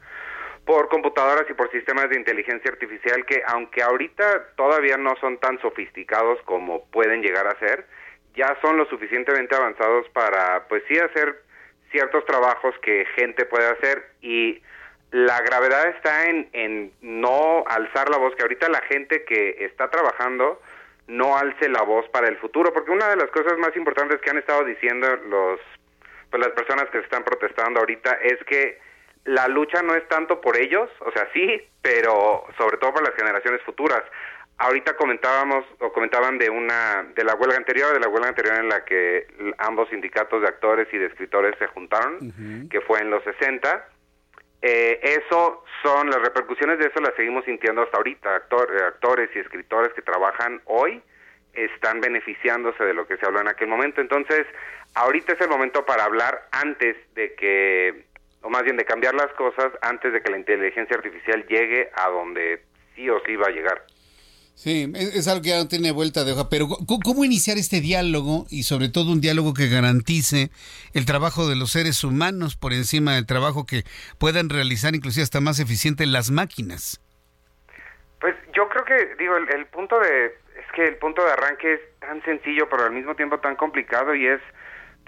por computadoras y por sistemas de inteligencia artificial que aunque ahorita todavía no son tan sofisticados como pueden llegar a ser, ya son lo suficientemente avanzados para pues sí hacer ciertos trabajos que gente puede hacer. Y la gravedad está en, en no alzar la voz, que ahorita la gente que está trabajando no alce la voz para el futuro, porque una de las cosas más importantes que han estado diciendo los pues las personas que están protestando ahorita es que la lucha no es tanto por ellos, o sea, sí, pero sobre todo por las generaciones futuras. Ahorita comentábamos o comentaban de una de la huelga anterior, de la huelga anterior en la que ambos sindicatos de actores y de escritores se juntaron, que fue en los 60. Eh, eso son las repercusiones de eso las seguimos sintiendo hasta ahorita. Eh, actores y escritores que trabajan hoy están beneficiándose de lo que se habló en aquel momento. Entonces, ahorita es el momento para hablar antes de que o más bien de cambiar las cosas antes de que la inteligencia artificial llegue a donde sí o sí va a llegar. Sí, es, algo que ya no tiene vuelta de hoja, pero ¿cómo iniciar este diálogo y sobre todo un diálogo que garantice el trabajo de los seres humanos por encima del trabajo que puedan realizar inclusive hasta más eficiente las máquinas? Pues yo creo que, digo, el, el punto de, es que el punto de arranque es tan sencillo, pero al mismo tiempo tan complicado y es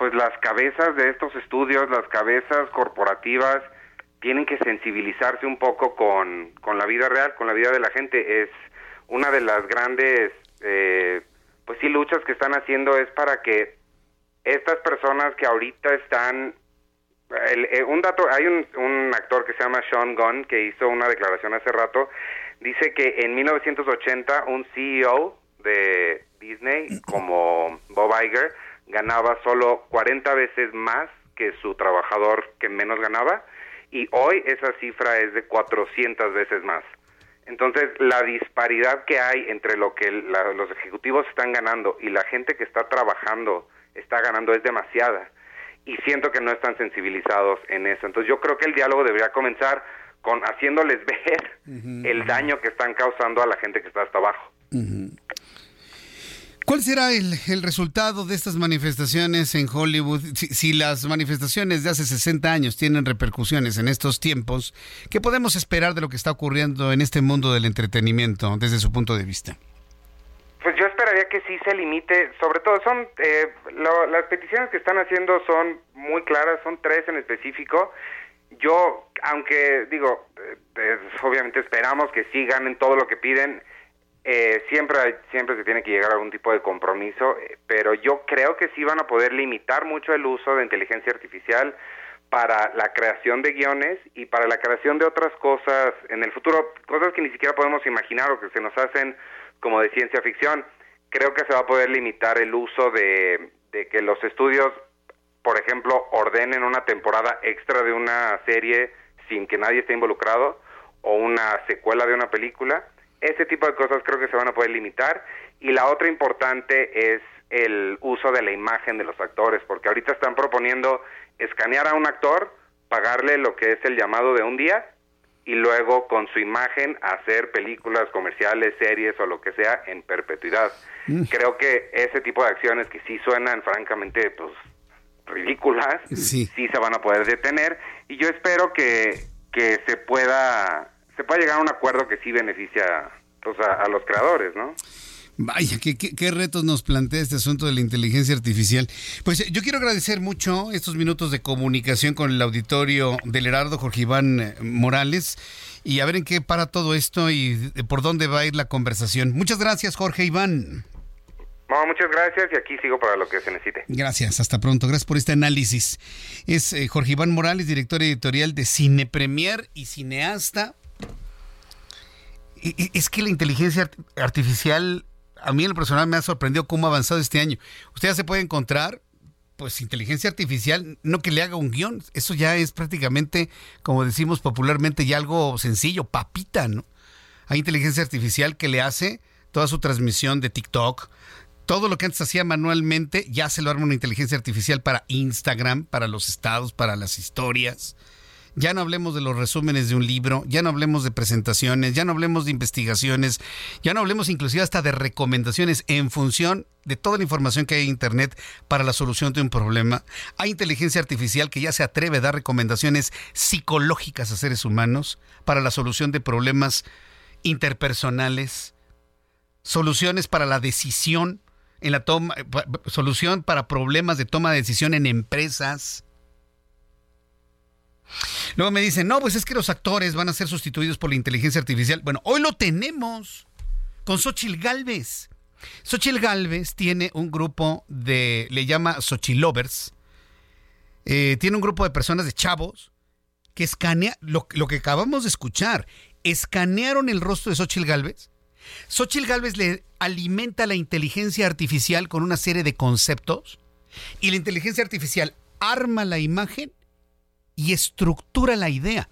pues las cabezas de estos estudios, las cabezas corporativas, tienen que sensibilizarse un poco con, con la vida real, con la vida de la gente. Es una de las grandes, eh, pues sí, luchas que están haciendo es para que estas personas que ahorita están... Eh, un dato, hay un, un actor que se llama Sean Gunn que hizo una declaración hace rato, dice que en 1980 un CEO de Disney como Bob Iger ganaba solo 40 veces más que su trabajador que menos ganaba y hoy esa cifra es de 400 veces más. Entonces, la disparidad que hay entre lo que los ejecutivos están ganando y la gente que está trabajando está ganando es demasiada. Y siento que no están sensibilizados en eso. Entonces, yo creo que el diálogo debería comenzar con haciéndoles ver el daño que están causando a la gente que está hasta abajo. ¿Cuál será el, resultado de estas manifestaciones en Hollywood? Si, las manifestaciones de hace 60 años tienen repercusiones en estos tiempos, ¿qué podemos esperar de lo que está ocurriendo en este mundo del entretenimiento desde su punto de vista? Pues yo esperaría que sí se limite, sobre todo son, eh, las peticiones que están haciendo son muy claras, son tres en específico. Yo, aunque digo, eh, obviamente esperamos que sí ganen todo lo que piden, eh, siempre, siempre se tiene que llegar a algún tipo de compromiso, eh, pero yo creo que sí van a poder limitar mucho el uso de inteligencia artificial para la creación de guiones y para la creación de otras cosas en el futuro, cosas que ni siquiera podemos imaginar o que se nos hacen como de ciencia ficción. Creo que se va a poder limitar el uso de, de que los estudios, por ejemplo, ordenen una temporada extra de una serie sin que nadie esté involucrado o una secuela de una película ese tipo de cosas creo que se van a poder limitar. Y la otra importante es el uso de la imagen de los actores, porque ahorita están proponiendo escanear a un actor, pagarle lo que es el llamado de un día y luego con su imagen hacer películas comerciales, series o lo que sea en perpetuidad. Mm. Creo que ese tipo de acciones que sí suenan francamente pues ridículas, sí. sí se van a poder detener y yo espero que, que se pueda se puede llegar a un acuerdo que sí beneficia pues, a, los creadores, ¿no? Vaya, ¿qué, ¿qué, retos nos plantea este asunto de la inteligencia artificial. Pues eh, yo quiero agradecer mucho estos minutos de comunicación con el auditorio del Herardo Jorge Iván eh, Morales y a ver en qué para todo esto y por dónde va a ir la conversación. Muchas gracias, Jorge Iván. muchas gracias y aquí sigo para lo que se necesite. Gracias, hasta pronto. Gracias por este análisis. Es eh, Jorge Iván Morales, director editorial de Cine Premier y cineasta es que la inteligencia artificial, a mí en lo personal me ha sorprendido cómo ha avanzado este año. Usted ya se puede encontrar, pues, inteligencia artificial, no que le haga un guion, eso ya es prácticamente, como decimos popularmente, ya algo sencillo, papita, ¿no? Hay inteligencia artificial que le hace toda su transmisión de TikTok, todo lo que antes hacía manualmente, ya se lo arma una inteligencia artificial para Instagram, para los estados, para las historias. Ya no hablemos de los resúmenes de un libro, ya no hablemos de presentaciones, ya no hablemos de investigaciones, ya no hablemos inclusive hasta de recomendaciones en función de toda la información que hay en Internet para la solución de un problema. Hay inteligencia artificial que ya se atreve a dar recomendaciones psicológicas a seres humanos para la solución de problemas interpersonales, soluciones para la decisión en la toma, solución para problemas de toma de decisión en empresas. Luego me dicen, no, pues es que los actores van a ser sustituidos por la inteligencia artificial. Bueno, hoy lo tenemos con Xochil Galvez. Xochil Galvez tiene un grupo de, le llama Xochilovers, eh, tiene un grupo de personas de chavos que escanea, lo, lo, que acabamos de escuchar, escanearon el rostro de Xochil Galvez. Xochil Galvez le alimenta la inteligencia artificial con una serie de conceptos y la inteligencia artificial arma la imagen y estructura la idea.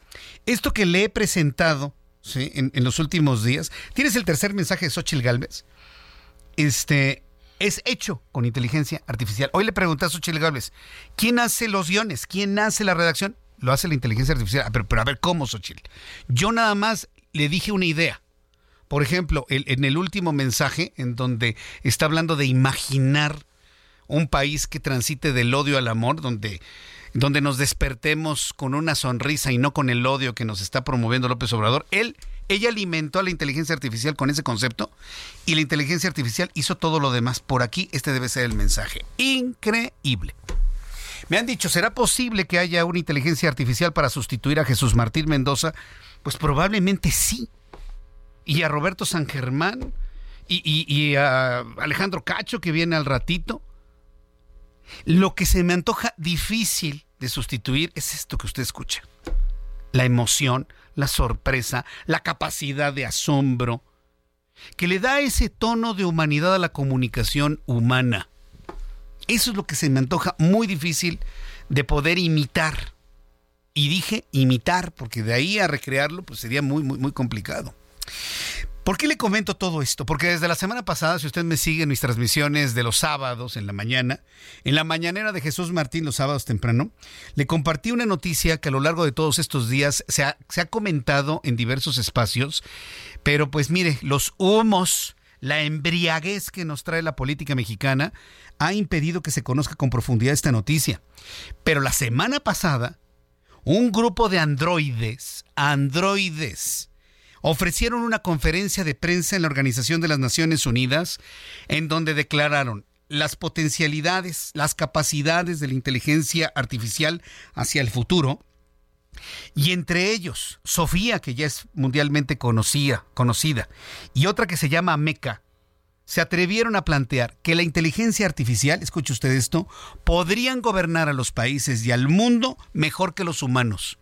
Esto que le he presentado en, en, los últimos días, tienes el tercer mensaje de Xochil Galvez, este, es hecho con inteligencia artificial. Hoy le pregunté a Xochil Galvez, ¿quién hace los guiones? ¿Quién hace la redacción? Lo hace la inteligencia artificial. Pero, pero a ver, ¿cómo, Xochil? Yo nada más le dije una idea. Por ejemplo, el, en el último mensaje, en donde está hablando de imaginar un país que transite del odio al amor, donde, donde nos despertemos con una sonrisa y no con el odio que nos está promoviendo López Obrador, él, ella alimentó a la inteligencia artificial con ese concepto y la inteligencia artificial hizo todo lo demás. Por aquí, este debe ser el mensaje. Increíble. Me han dicho, ¿será posible que haya una inteligencia artificial para sustituir a Jesús Martín Mendoza? Pues probablemente sí y a Roberto San Germán y, y, y, a Alejandro Cacho que viene al ratito. Lo que se me antoja difícil de sustituir es esto que usted escucha. La emoción, la sorpresa, la capacidad de asombro, que le da ese tono de humanidad a la comunicación humana. Eso es lo que se me antoja muy difícil de poder imitar. Y dije imitar, porque de ahí a recrearlo pues sería muy, muy, muy complicado. ¿Por qué le comento todo esto? Porque desde la semana pasada, si usted me sigue en mis transmisiones de los sábados en la mañana, en la mañanera de Jesús Martín los sábados temprano, le compartí una noticia que a lo largo de todos estos días se ha, se ha comentado en diversos espacios, pero pues mire, los humos, la embriaguez que nos trae la política mexicana ha impedido que se conozca con profundidad esta noticia. Pero la semana pasada, un grupo de androides, androides, ofrecieron una conferencia de prensa en la Organización de las Naciones Unidas en donde declararon las potencialidades, las capacidades de la inteligencia artificial hacia el futuro. Y entre ellos, Sofía, que ya es mundialmente conocida, conocida, y otra que se llama Meca, se atrevieron a plantear que la inteligencia artificial, escuche usted esto, podrían gobernar a los países y al mundo mejor que los humanos.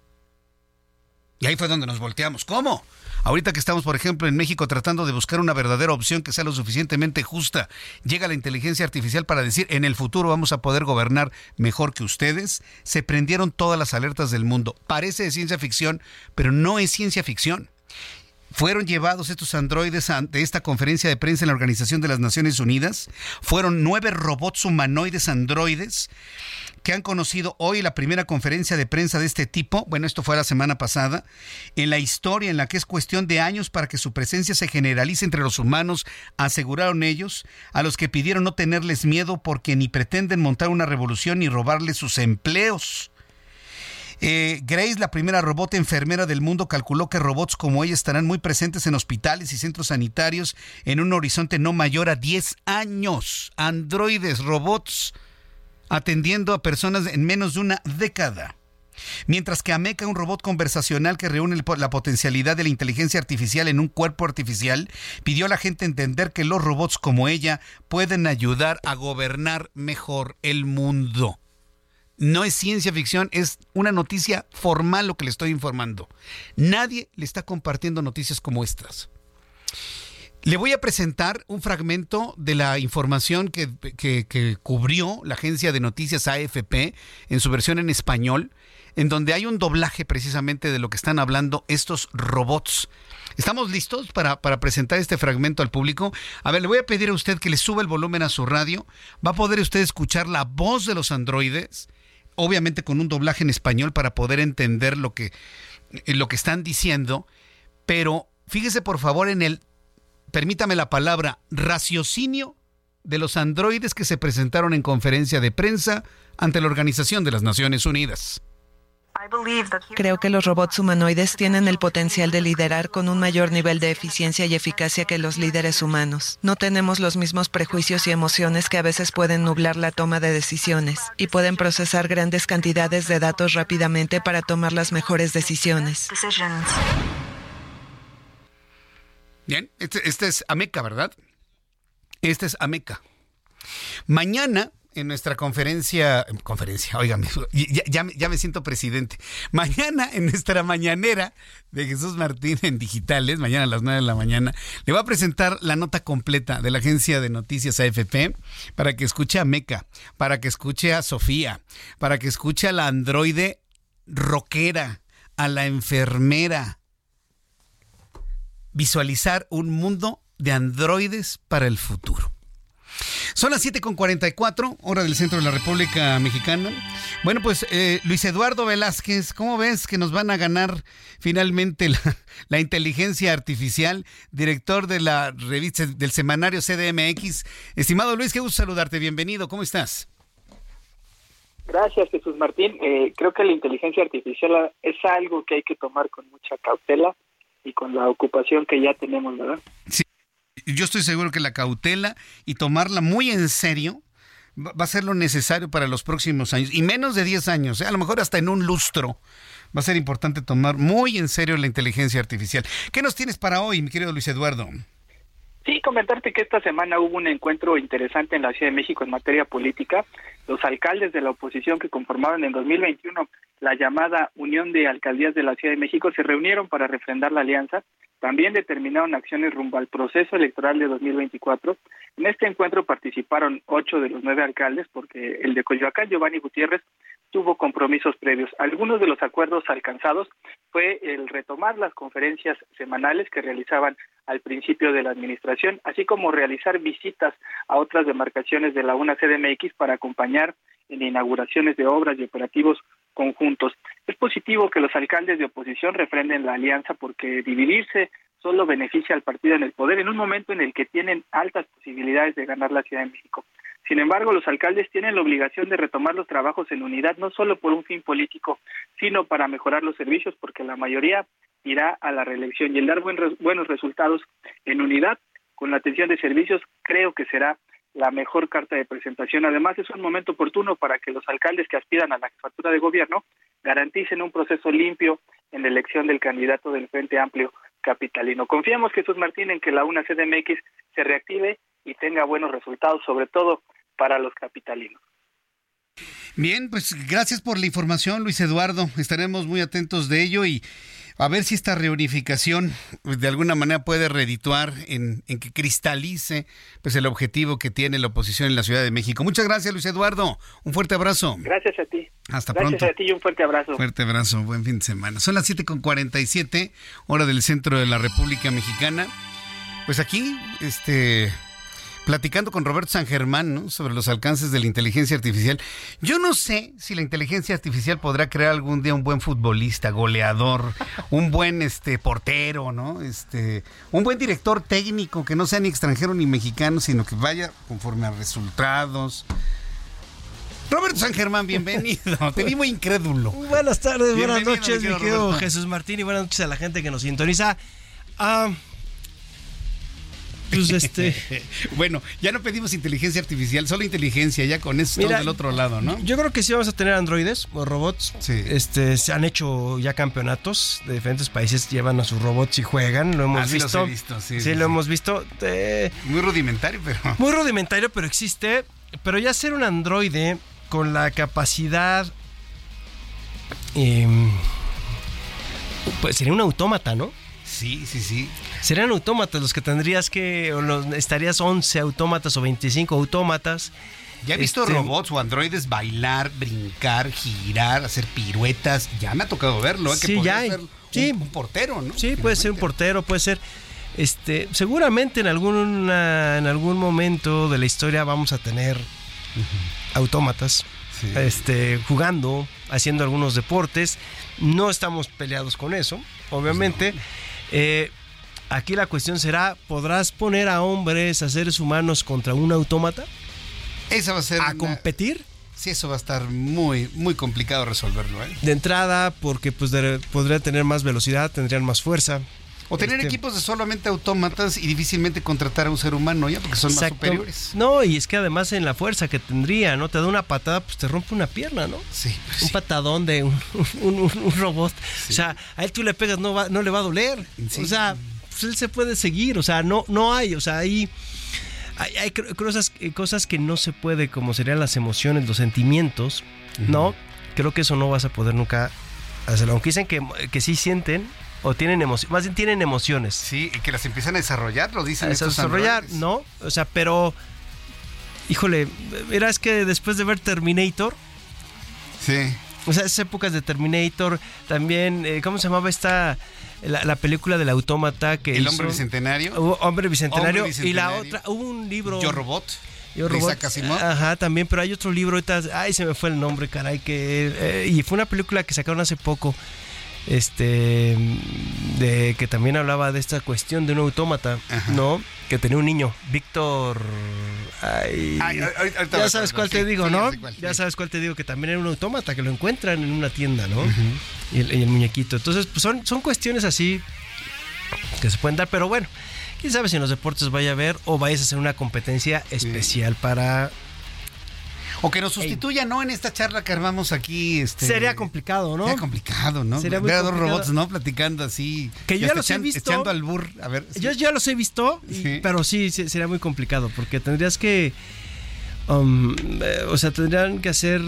Y ahí fue donde nos volteamos. ¿Cómo? Ahorita que estamos, por ejemplo, en México tratando de buscar una verdadera opción que sea lo suficientemente justa, llega la inteligencia artificial para decir en el futuro vamos a poder gobernar mejor que ustedes, se prendieron todas las alertas del mundo. Parece de ciencia ficción, pero no es ciencia ficción. Fueron llevados estos androides ante esta conferencia de prensa en la Organización de las Naciones Unidas. Fueron nueve robots humanoides androides que han conocido hoy la primera conferencia de prensa de este tipo, bueno, esto fue la semana pasada, en la historia en la que es cuestión de años para que su presencia se generalice entre los humanos, aseguraron ellos, a los que pidieron no tenerles miedo porque ni pretenden montar una revolución ni robarles sus empleos. Eh, Grace, la primera robot enfermera del mundo, calculó que robots como ella estarán muy presentes en hospitales y centros sanitarios en un horizonte no mayor a 10 años. Androides, robots, atendiendo a personas en menos de una década. Mientras que Ameca, un robot conversacional que reúne la potencialidad de la inteligencia artificial en un cuerpo artificial, pidió a la gente entender que los robots como ella pueden ayudar a gobernar mejor el mundo. No es ciencia ficción, es una noticia formal lo que le estoy informando. Nadie le está compartiendo noticias como estas. Le voy a presentar un fragmento de la información que, que, cubrió la agencia de noticias AFP en su versión en español, en donde hay un doblaje precisamente de lo que están hablando estos robots. ¿Estamos listos para, para presentar este fragmento al público? A ver, le voy a pedir a usted que le suba el volumen a su radio. Va a poder usted escuchar la voz de los androides obviamente con un doblaje en español para poder entender lo que, eh, lo que están diciendo, pero fíjese por favor en el, permítame la palabra, raciocinio de los androides que se presentaron en conferencia de prensa ante la Organización de las Naciones Unidas. Creo que los robots humanoides tienen el potencial de liderar con un mayor nivel de eficiencia y eficacia que los líderes humanos. No tenemos los mismos prejuicios y emociones que a veces pueden nublar la toma de decisiones y pueden procesar grandes cantidades de datos rápidamente para tomar las mejores decisiones. Bien, este, este es Ameca, ¿verdad? Este es Ameca. Mañana en nuestra conferencia, conferencia, óigame, ya, ya, me siento presidente. Mañana en nuestra mañanera de Jesús Martín en digitales, mañana a las 9 de la mañana, le voy a presentar la nota completa de la agencia de noticias AFP para que escuche a Meca, para que escuche a Sofía, para que escuche a la androide rockera, a la enfermera. Visualizar un mundo de androides para el futuro. Son las 7.44, hora del centro de la República Mexicana. Bueno, pues eh, Luis Eduardo Velázquez, ¿cómo ves que nos van a ganar finalmente la, inteligencia artificial? Director de la revista del semanario CDMX. Estimado Luis, qué gusto saludarte, bienvenido, ¿cómo estás? Gracias, Jesús Martín. Eh, creo que la inteligencia artificial es algo que hay que tomar con mucha cautela y con la ocupación que ya tenemos, ¿verdad? Sí, yo estoy seguro que la cautela y tomarla muy en serio va a ser lo necesario para los próximos años, y menos de 10 años, ¿eh? a lo mejor hasta en un lustro. Va a ser importante tomar muy en serio la inteligencia artificial. ¿Qué nos tienes para hoy, mi querido Luis Eduardo? Sí, comentarte que esta semana hubo un encuentro interesante en la Ciudad de México en materia política. Los alcaldes de la oposición que conformaban en 2021 la llamada Unión de Alcaldías de la Ciudad de México se reunieron para refrendar la alianza también determinaron acciones rumbo al proceso electoral de 2024. En este encuentro participaron ocho de los nueve alcaldes, porque el de Coyoacán, Giovanni Gutiérrez, tuvo compromisos previos. Algunos de los acuerdos alcanzados fue el retomar las conferencias semanales que realizaban al principio de la administración, así como realizar visitas a otras demarcaciones de la UNA CDMX para acompañar en inauguraciones de obras y operativos conjuntos. Es positivo que los alcaldes de oposición refrenden la alianza porque dividirse solo beneficia al partido en el poder en un momento en el que tienen altas posibilidades de ganar la Ciudad de México. Sin embargo, los alcaldes tienen la obligación de retomar los trabajos en unidad, no solo por un fin político, sino para mejorar los servicios, porque la mayoría irá a la reelección y el dar buenos resultados en unidad con la atención de servicios creo que será la mejor carta de presentación. Además, es un momento oportuno para que los alcaldes que aspiran a la jefatura de gobierno garanticen un proceso limpio en la elección del candidato del Frente Amplio capitalino. Confiamos, Jesús Martín, en que la UNA CDMX se reactive y tenga buenos resultados, sobre todo para los capitalinos. Bien, pues gracias por la información, Luis Eduardo. Estaremos muy atentos de ello y a ver si esta reunificación pues, de alguna manera puede redituar en, que cristalice pues el objetivo que tiene la oposición en la Ciudad de México. Muchas gracias, Luis Eduardo. Un fuerte abrazo. Gracias a ti. Hasta pronto. Gracias a ti y un fuerte abrazo. Fuerte abrazo, buen fin de semana. Son las 7.47, hora del centro de la República Mexicana. Pues aquí, este, platicando con Roberto San Germán sobre los alcances de la inteligencia artificial. Yo no sé si la inteligencia artificial podrá crear algún día un buen futbolista, goleador, un buen este portero, ¿no? Este, un buen director técnico que no sea ni extranjero ni mexicano, sino que vaya conforme a resultados. Roberto San Germán, bienvenido. Te vi muy incrédulo. Buenas tardes, buenas noches, mi querido Jesús Martín, y buenas noches a la gente que nos sintoniza. Ah, pues este. bueno, ya no pedimos inteligencia artificial, solo inteligencia, ya con eso Mira, del otro lado, ¿no? Yo creo que sí vamos a tener androides o robots. Sí. Este, se han hecho ya campeonatos de diferentes países, llevan a sus robots y juegan, lo hemos visto. visto. Sí, sí, lo hemos visto. muy rudimentario, pero. Muy rudimentario, pero existe. Pero ya ser un androide con la capacidad. Em, pues sería un autómata, ¿no? Sí, sí, sí. Serían autómatas los que tendrías que, o los, estarías 11 autómatas o 25 autómatas. Ya he visto este, robots o androides bailar, brincar, girar, hacer piruetas. Ya me ha tocado verlo, ¿eh? que sí, ya ser sí. un, portero, ¿no? Sí, puede ser un portero, puede ser. Este, seguramente en alguna, en algún momento de la historia vamos a tener autómatas. este, jugando, haciendo algunos deportes. No estamos peleados con eso, obviamente. Eh, aquí la cuestión será, ¿podrás poner a hombres, a seres humanos contra un autómata? Esa va a ser... ¿A competir? Sí, eso va a estar muy, muy complicado resolverlo. ¿eh? De entrada, porque pues podría tener más velocidad, tendrían más fuerza. O tener este equipos de solamente autómatas y difícilmente contratar a un ser humano ya, porque son más superiores. No, y es que además en la fuerza que tendría, ¿no? Te da una patada, pues te rompe una pierna, ¿no? Sí. Pues un patadón de un, robot. O sea, a él tú le pegas, no, va, no le va a doler. O sea, pues él se puede seguir, o sea, no, no hay, o sea, ahí... Hay, cosas, cosas que no se puede, como serían las emociones, los sentimientos, ¿no? Creo que eso no vas a poder nunca hacerlo. Aunque dicen que, que sí sienten, o tienen emociones, más bien tienen emociones. Sí, y que las empiezan a desarrollar, lo dicen. A desarrollar, ¿no? O sea, pero, híjole, verás que después de ver Terminator, sí. O sea, esas épocas de Terminator, también, eh, ¿cómo se llamaba esta, la, película del autómata que El hombre bicentenario. hombre bicentenario. Y la otra, hubo un libro... Yo Robot. Yo Robot. Ajá, también, pero hay otro libro, ahorita, ay, se me fue el nombre, caray, que... Eh, y fue una película que sacaron hace poco este de que también hablaba de esta cuestión de un autómata, ¿no? Que tenía un niño, Víctor ay, ya sabes cuál te digo, ¿no? ya sabes cuál te digo, que también era un autómata, que lo encuentran en una tienda, ¿no? y, el, muñequito. Entonces, pues son, son cuestiones así que se pueden dar, pero bueno, quién sabe si en los deportes vaya a haber o vayas a hacer una competencia especial para o que nos sustituya, ¿no? En esta charla que armamos aquí. Este, sería complicado, ¿no? Sería complicado, ¿no? Sería muy Ver a dos robots, ¿no? Platicando así. Que yo ya los he visto. Echando al burr. A ver. Yo ya los he visto, pero sí, sería muy complicado porque tendrías que. Um, eh, o sea, tendrían que hacer.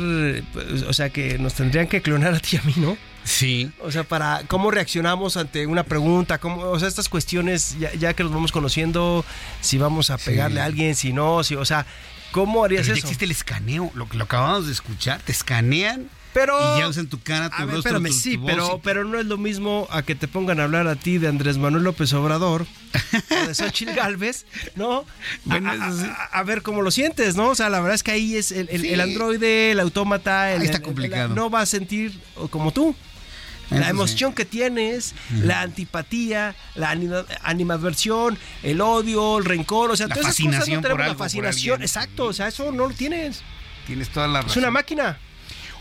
O sea, que nos tendrían que clonar a ti y a mí, ¿no? Sí. O sea, para cómo reaccionamos ante una pregunta, cómo, o sea, estas cuestiones, ya, que los vamos conociendo, si vamos a pegarle a alguien, si no, si, o sea, ¿Cómo harías Pero eso? existe el escaneo, lo que lo acabamos de escuchar, te escanean pero, y ya usan tu cara, tu rostro, espérame, sí, pero, pero no es lo mismo a que te pongan a hablar a ti de Andrés Manuel López Obrador o de Xochitl Galvez, ¿no? a, ver cómo lo sientes, ¿no? O sea, la verdad es que ahí es el, androide, el autómata, el, está complicado. no va a sentir como tú la emoción que tienes, la antipatía, la animadversión, el odio, el rencor, o sea, la todas esas cosas la fascinación, exacto, o sea, eso no lo tienes. Tienes toda la razón. Es una máquina.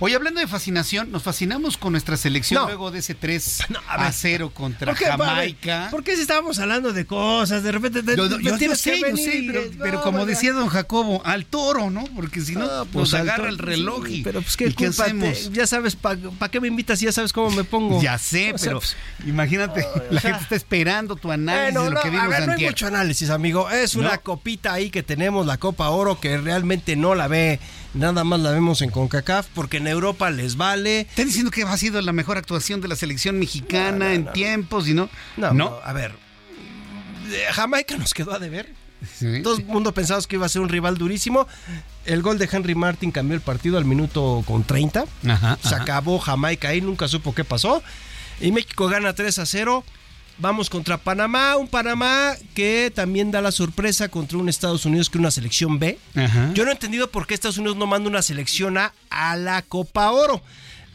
Hoy hablando de fascinación, nos fascinamos con nuestra selección luego de ese 3 a, 0 contra Jamaica. ¿Por qué si estábamos hablando de cosas? De repente te, yo, sé, yo sé, pero, como decía don Jacobo, al toro, ¿no? Porque si no, pues agarra el reloj y, pero pues qué, hacemos? ya sabes, ¿para qué me invitas? Ya sabes cómo me pongo. Ya sé, pero pues, imagínate, la gente está esperando tu análisis de lo que vimos a ver, No hay mucho análisis, amigo. Es una copita ahí que tenemos, la Copa Oro, que realmente no la ve nada más la vemos en CONCACAF porque en Europa les vale. Están diciendo que ha sido la mejor actuación de la selección mexicana en tiempos y no. No, a ver. Jamaica nos quedó a deber. Todo el mundo pensaba que iba a ser un rival durísimo. El gol de Henry Martin cambió el partido al minuto con 30. Se acabó Jamaica ahí, nunca supo qué pasó. Y México gana 3 a 0. Vamos contra Panamá, un Panamá que también da la sorpresa contra un Estados Unidos que es una selección B. Yo no he entendido por qué Estados Unidos no manda una selección A a la Copa Oro.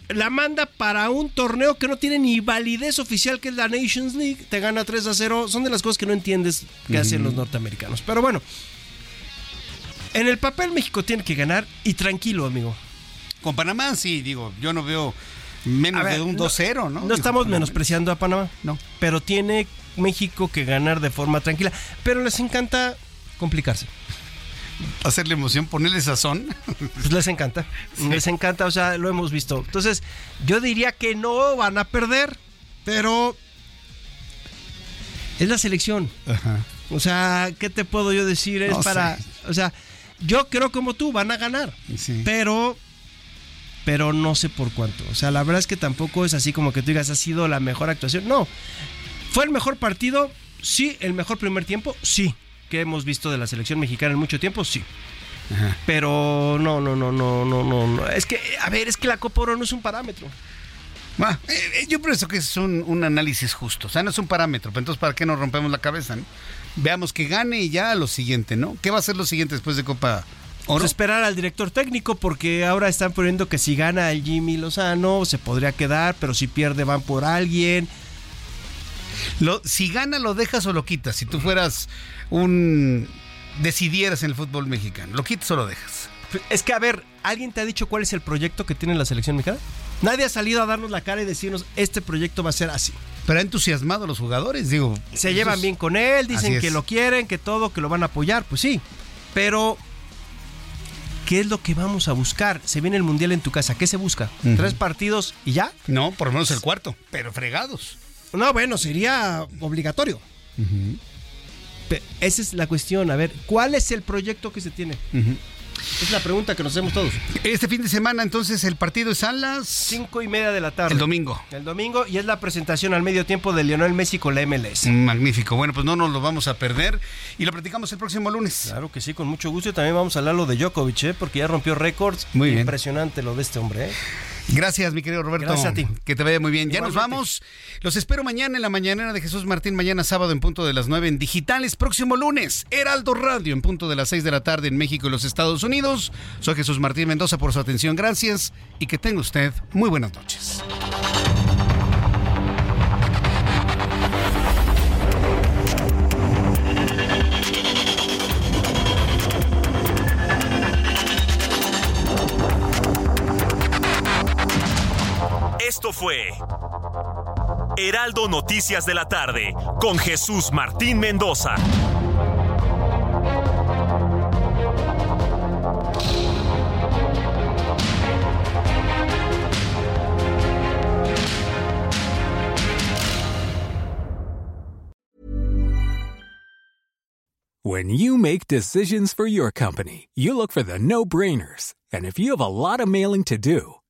La manda para un torneo que no tiene ni validez oficial, que es la Nations League. Te gana 3 a 0. Son de las cosas que no entiendes que hacen los norteamericanos. Pero bueno, en el papel México tiene que ganar y tranquilo, amigo. Con Panamá sí, digo, yo no veo menos de un 2-0, ¿no? No estamos menospreciando a Panamá. No. Pero tiene México que ganar de forma tranquila. Pero les encanta complicarse. Hacerle emoción, ponerle sazón. Pues les encanta. Les encanta, o sea, lo hemos visto. Entonces, yo diría que no van a perder, pero es la selección. Ajá. O sea, ¿qué te puedo yo decir? Es para. O sea, yo creo como tú, van a ganar. Sí. Pero pero no sé por cuánto. O sea, la verdad es que tampoco es así como que tú digas, ha sido la mejor actuación. No. ¿Fue el mejor partido? Sí. ¿El mejor primer tiempo? Sí. ¿Que hemos visto de la selección mexicana en mucho tiempo? Sí. Pero no, no, no, no, no, no. Es que, a ver, es que la Copa Oro no es un parámetro. Eh, eh, yo pienso que es un, análisis justo. O sea, no es un parámetro. Pero entonces, ¿para qué nos rompemos la cabeza? Veamos que gane y ya lo siguiente, ¿no? ¿Qué va a ser lo siguiente después de Copa pues esperar al director técnico porque ahora están poniendo que si gana el Jimmy Lozano se podría quedar, pero si pierde van por alguien. Lo, si gana lo dejas o lo quitas. Si tú fueras un decidieras en el fútbol mexicano, lo quitas o lo dejas. Es que a ver, ¿alguien te ha dicho cuál es el proyecto que tiene la selección mexicana? Nadie ha salido a darnos la cara y decirnos este proyecto va a ser así. Pero ha entusiasmado a los jugadores, digo. Se llevan bien con él, dicen que lo quieren, que todo, que lo van a apoyar, pues sí. Pero ¿qué es lo que vamos a buscar? Se viene el Mundial en tu casa, ¿qué se busca? ¿Tres partidos y ya? No, por lo menos el cuarto, pero fregados. No, bueno, sería obligatorio. Esa es la cuestión, a ver, ¿cuál es el proyecto que se tiene? Es la pregunta que nos hacemos todos. Este fin de semana, entonces, el partido es a las cinco y media de la tarde. El domingo. El domingo y es la presentación al medio tiempo de Lionel Messi con la MLS. Magnífico. Bueno, pues no nos lo vamos a perder y lo platicamos el próximo lunes. Claro que sí, con mucho gusto. Y también vamos a hablar lo de Djokovic, ¿eh? porque ya rompió récords. Muy bien. Impresionante lo de este hombre. ¿eh? Gracias, mi querido Roberto. Gracias a ti. Que te vaya muy bien. Ya nos vamos. Los espero mañana en la mañanera de Jesús Martín, mañana sábado en punto de las 9 en digitales. Próximo lunes, Heraldo Radio en punto de las 6 de la tarde en México y los Estados Unidos. Soy Jesús Martín Mendoza por su atención. Gracias y que tenga usted muy buenas noches. Fue Heraldo Noticias de la tarde con Jesús Martín Mendoza. When you make decisions for your company, you look for the no-brainers. And if you have a lot of mailing to do,